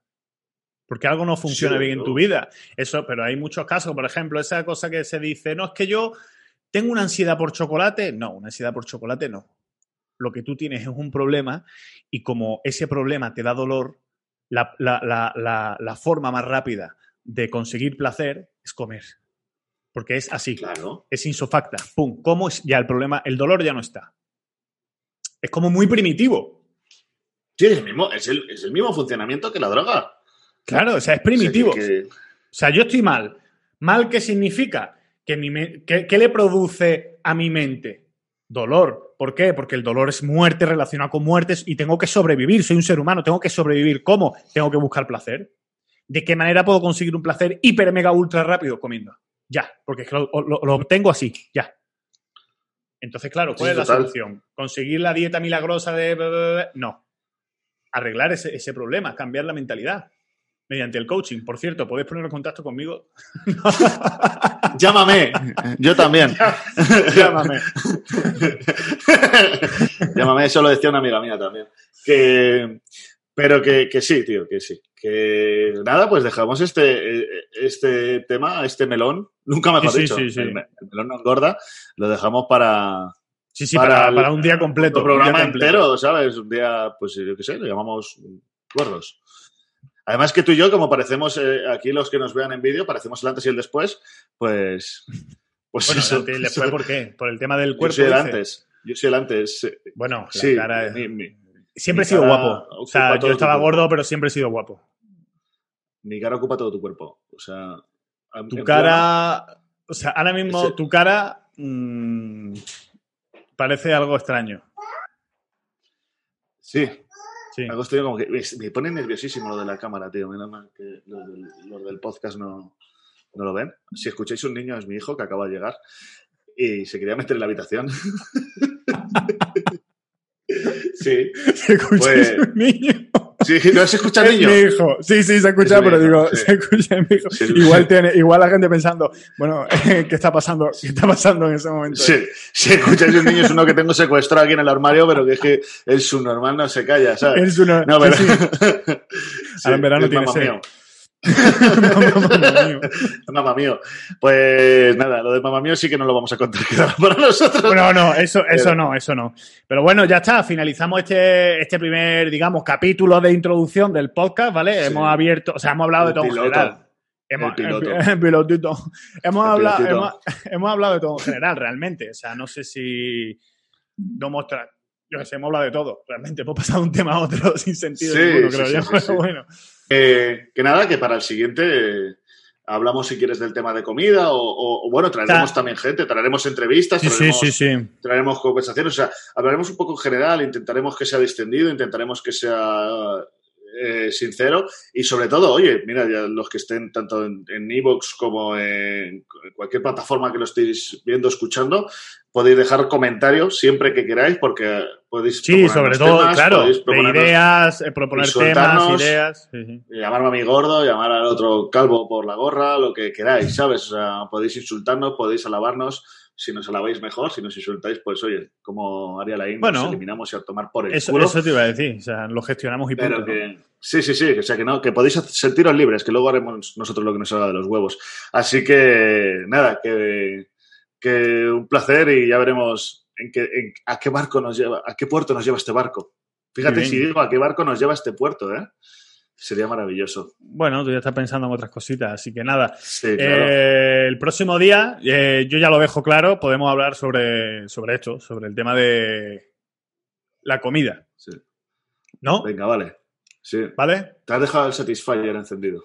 Porque algo no funciona Sí, bien en tu vida. Eso, pero hay muchos casos, por ejemplo, esa cosa que se dice, no, es que yo tengo una ansiedad por chocolate. No, una ansiedad por chocolate no. Lo que tú tienes es un problema y como ese problema te da dolor, la- la- la- la forma más rápida de conseguir placer es comer. Porque es así Claro. es insofacta. Pum, ¿cómo es? Ya el problema, el dolor ya no está. Es como muy primitivo. Sí, es el mismo, es el, es el mismo funcionamiento que la droga. Claro, o sea, es O sea, primitivo. que- que- O sea, yo estoy mal. ¿Mal qué significa? Que me- ¿qué, qué le produce a mi mente? Dolor. ¿Por qué? Porque el dolor es muerte relacionado con muertes y tengo que sobrevivir. Soy un ser humano, tengo que sobrevivir. ¿Cómo? Tengo que buscar placer. ¿De qué manera puedo conseguir un placer hiper, mega, ultra rápido comiendo? Ya, porque es que lo, lo- lo obtengo así, ya. Entonces, claro, ¿cuál Sí, es la total. solución? ¿Conseguir la dieta milagrosa de... No. Arreglar ese, ese problema, cambiar la mentalidad. mediante el coaching. Por cierto, podéis poner en contacto conmigo. Llámame, yo también. Llámame. Llámame, eso lo decía una amiga mía también. Que, pero que, que sí, tío, que sí. Que nada, pues dejamos este, este tema, este melón, nunca mejor Sí, dicho, sí, sí. El, me- el melón no engorda, lo dejamos para, Sí, sí, Para para, el- para un día completo. programa un día completo. entero, ¿sabes? Un día, pues yo qué sé, lo llamamos cuerdos. Además que tú y yo, como parecemos eh, aquí los que nos vean en vídeo, parecemos el antes y el después, pues... pues Bueno, eso, antes y después, ¿por qué? Por el tema del Yo cuerpo. soy el dice. antes. Yo soy el antes. Bueno, la Sí, cara es- mi, mi- Siempre he sido guapo. O sea, yo estaba gordo, pero siempre he sido guapo. Mi cara ocupa todo tu cuerpo. O sea... Tu cara. O sea, ahora mismo Ese- tu cara. mm, parece algo extraño. Sí, Sí. algo estoy como que... Me, pone nerviosísimo lo de la cámara, tío. Menos mal que los del, los del podcast no, no lo ven. Si escucháis un niño, es mi hijo que acaba de llegar y se quería meter en la habitación. sí. Se escucha Pues- es un niño. Sí, no se escucha Es niño. mi hijo. Sí, sí, se escucha, Es pero hijo, digo, sí. se escucha es mi hijo. Sí, Igual tiene, igual la gente pensando, bueno, ¿qué está pasando? ¿Qué está pasando en ese momento? Sí, si escucháis un niño es uno que tengo secuestrado aquí en el armario, pero que es que el subnormal no se calla, ¿sabes? Es una- No, pero... sí. Sí, Ahora en verano tiene mamá mío. Mamá. Pues nada, lo de mamá mío sí que no lo vamos a contar para nosotros. Bueno, no, eso, eso Pero- no, eso no. Pero bueno, ya está, finalizamos este, este primer, digamos, capítulo de introducción del podcast, ¿vale? Sí. Hemos abierto, o sea, hemos hablado El de todo piloto. en general. Hemos, El piloto. el pilotito. Hemos, hablado, pilotito. hemos, hemos hablado de todo en general, realmente. O sea, no sé si no mostrar. Yo sé, hemos hablado de todo. Realmente hemos pasado de un tema a otro sin sentido Sí, ninguno, creo sí, yo. Pero sí. bueno. Eh, que nada, que para el siguiente eh, hablamos si quieres del tema de comida o, o- o, bueno, traeremos Ta- también gente, traeremos entrevistas, Sí, sí, traeremos, sí, sí. traeremos conversaciones, o sea, hablaremos un poco en general, intentaremos que sea distendido, intentaremos que sea eh, sincero y sobre todo, oye, mira, ya los que estén tanto en Evox como en cualquier plataforma que lo estéis viendo, escuchando, podéis dejar comentarios siempre que queráis porque podéis Sí, sobre todo, temas, claro, de ideas, eh, proponer temas, ideas. Sí. llamarme a mi gordo, llamar al otro calvo por la gorra, lo que queráis, ¿sabes? O sea, podéis insultarnos, podéis alabarnos. Si nos alabáis mejor, si nos insultáis, pues oye, como haría la Bueno. nos eliminamos y a tomar por el Eso, culo. eso te iba a decir. O sea, lo gestionamos y punto. pero ¿no? Sí, sí, sí, o sea que no, que podéis sentiros libres, que luego haremos nosotros lo que nos salga de los huevos. Así que, nada, que, que un placer y ya veremos en qué, en- a qué barco nos lleva, a qué puerto nos lleva este barco. Fíjate si digo a qué barco nos lleva este puerto, ¿eh? Sería maravilloso. Bueno, tú ya estás pensando en otras cositas, así que nada. Sí, claro. Eh, el próximo día, eh, yo ya lo dejo claro, podemos hablar sobre, sobre esto, sobre el tema de la comida, Sí. ¿no? Venga, vale. Sí. ¿Vale? Te has dejado el Satisfyer encendido.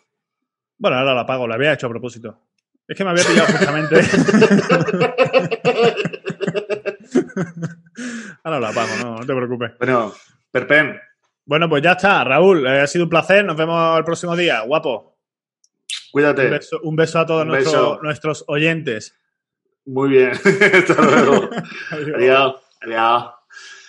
Bueno, ahora lo apago, lo había hecho a propósito. Es que me había pillado justamente. ahora lo apago, no, no te preocupes. Bueno, Perpen, Bueno, pues ya está, Raúl, eh, ha sido un placer, nos vemos el próximo día, guapo. cuídate. Un beso, un beso a todos nuestros, oyentes. Muy bien. Hasta luego. Adiós. Adiós. Adiós.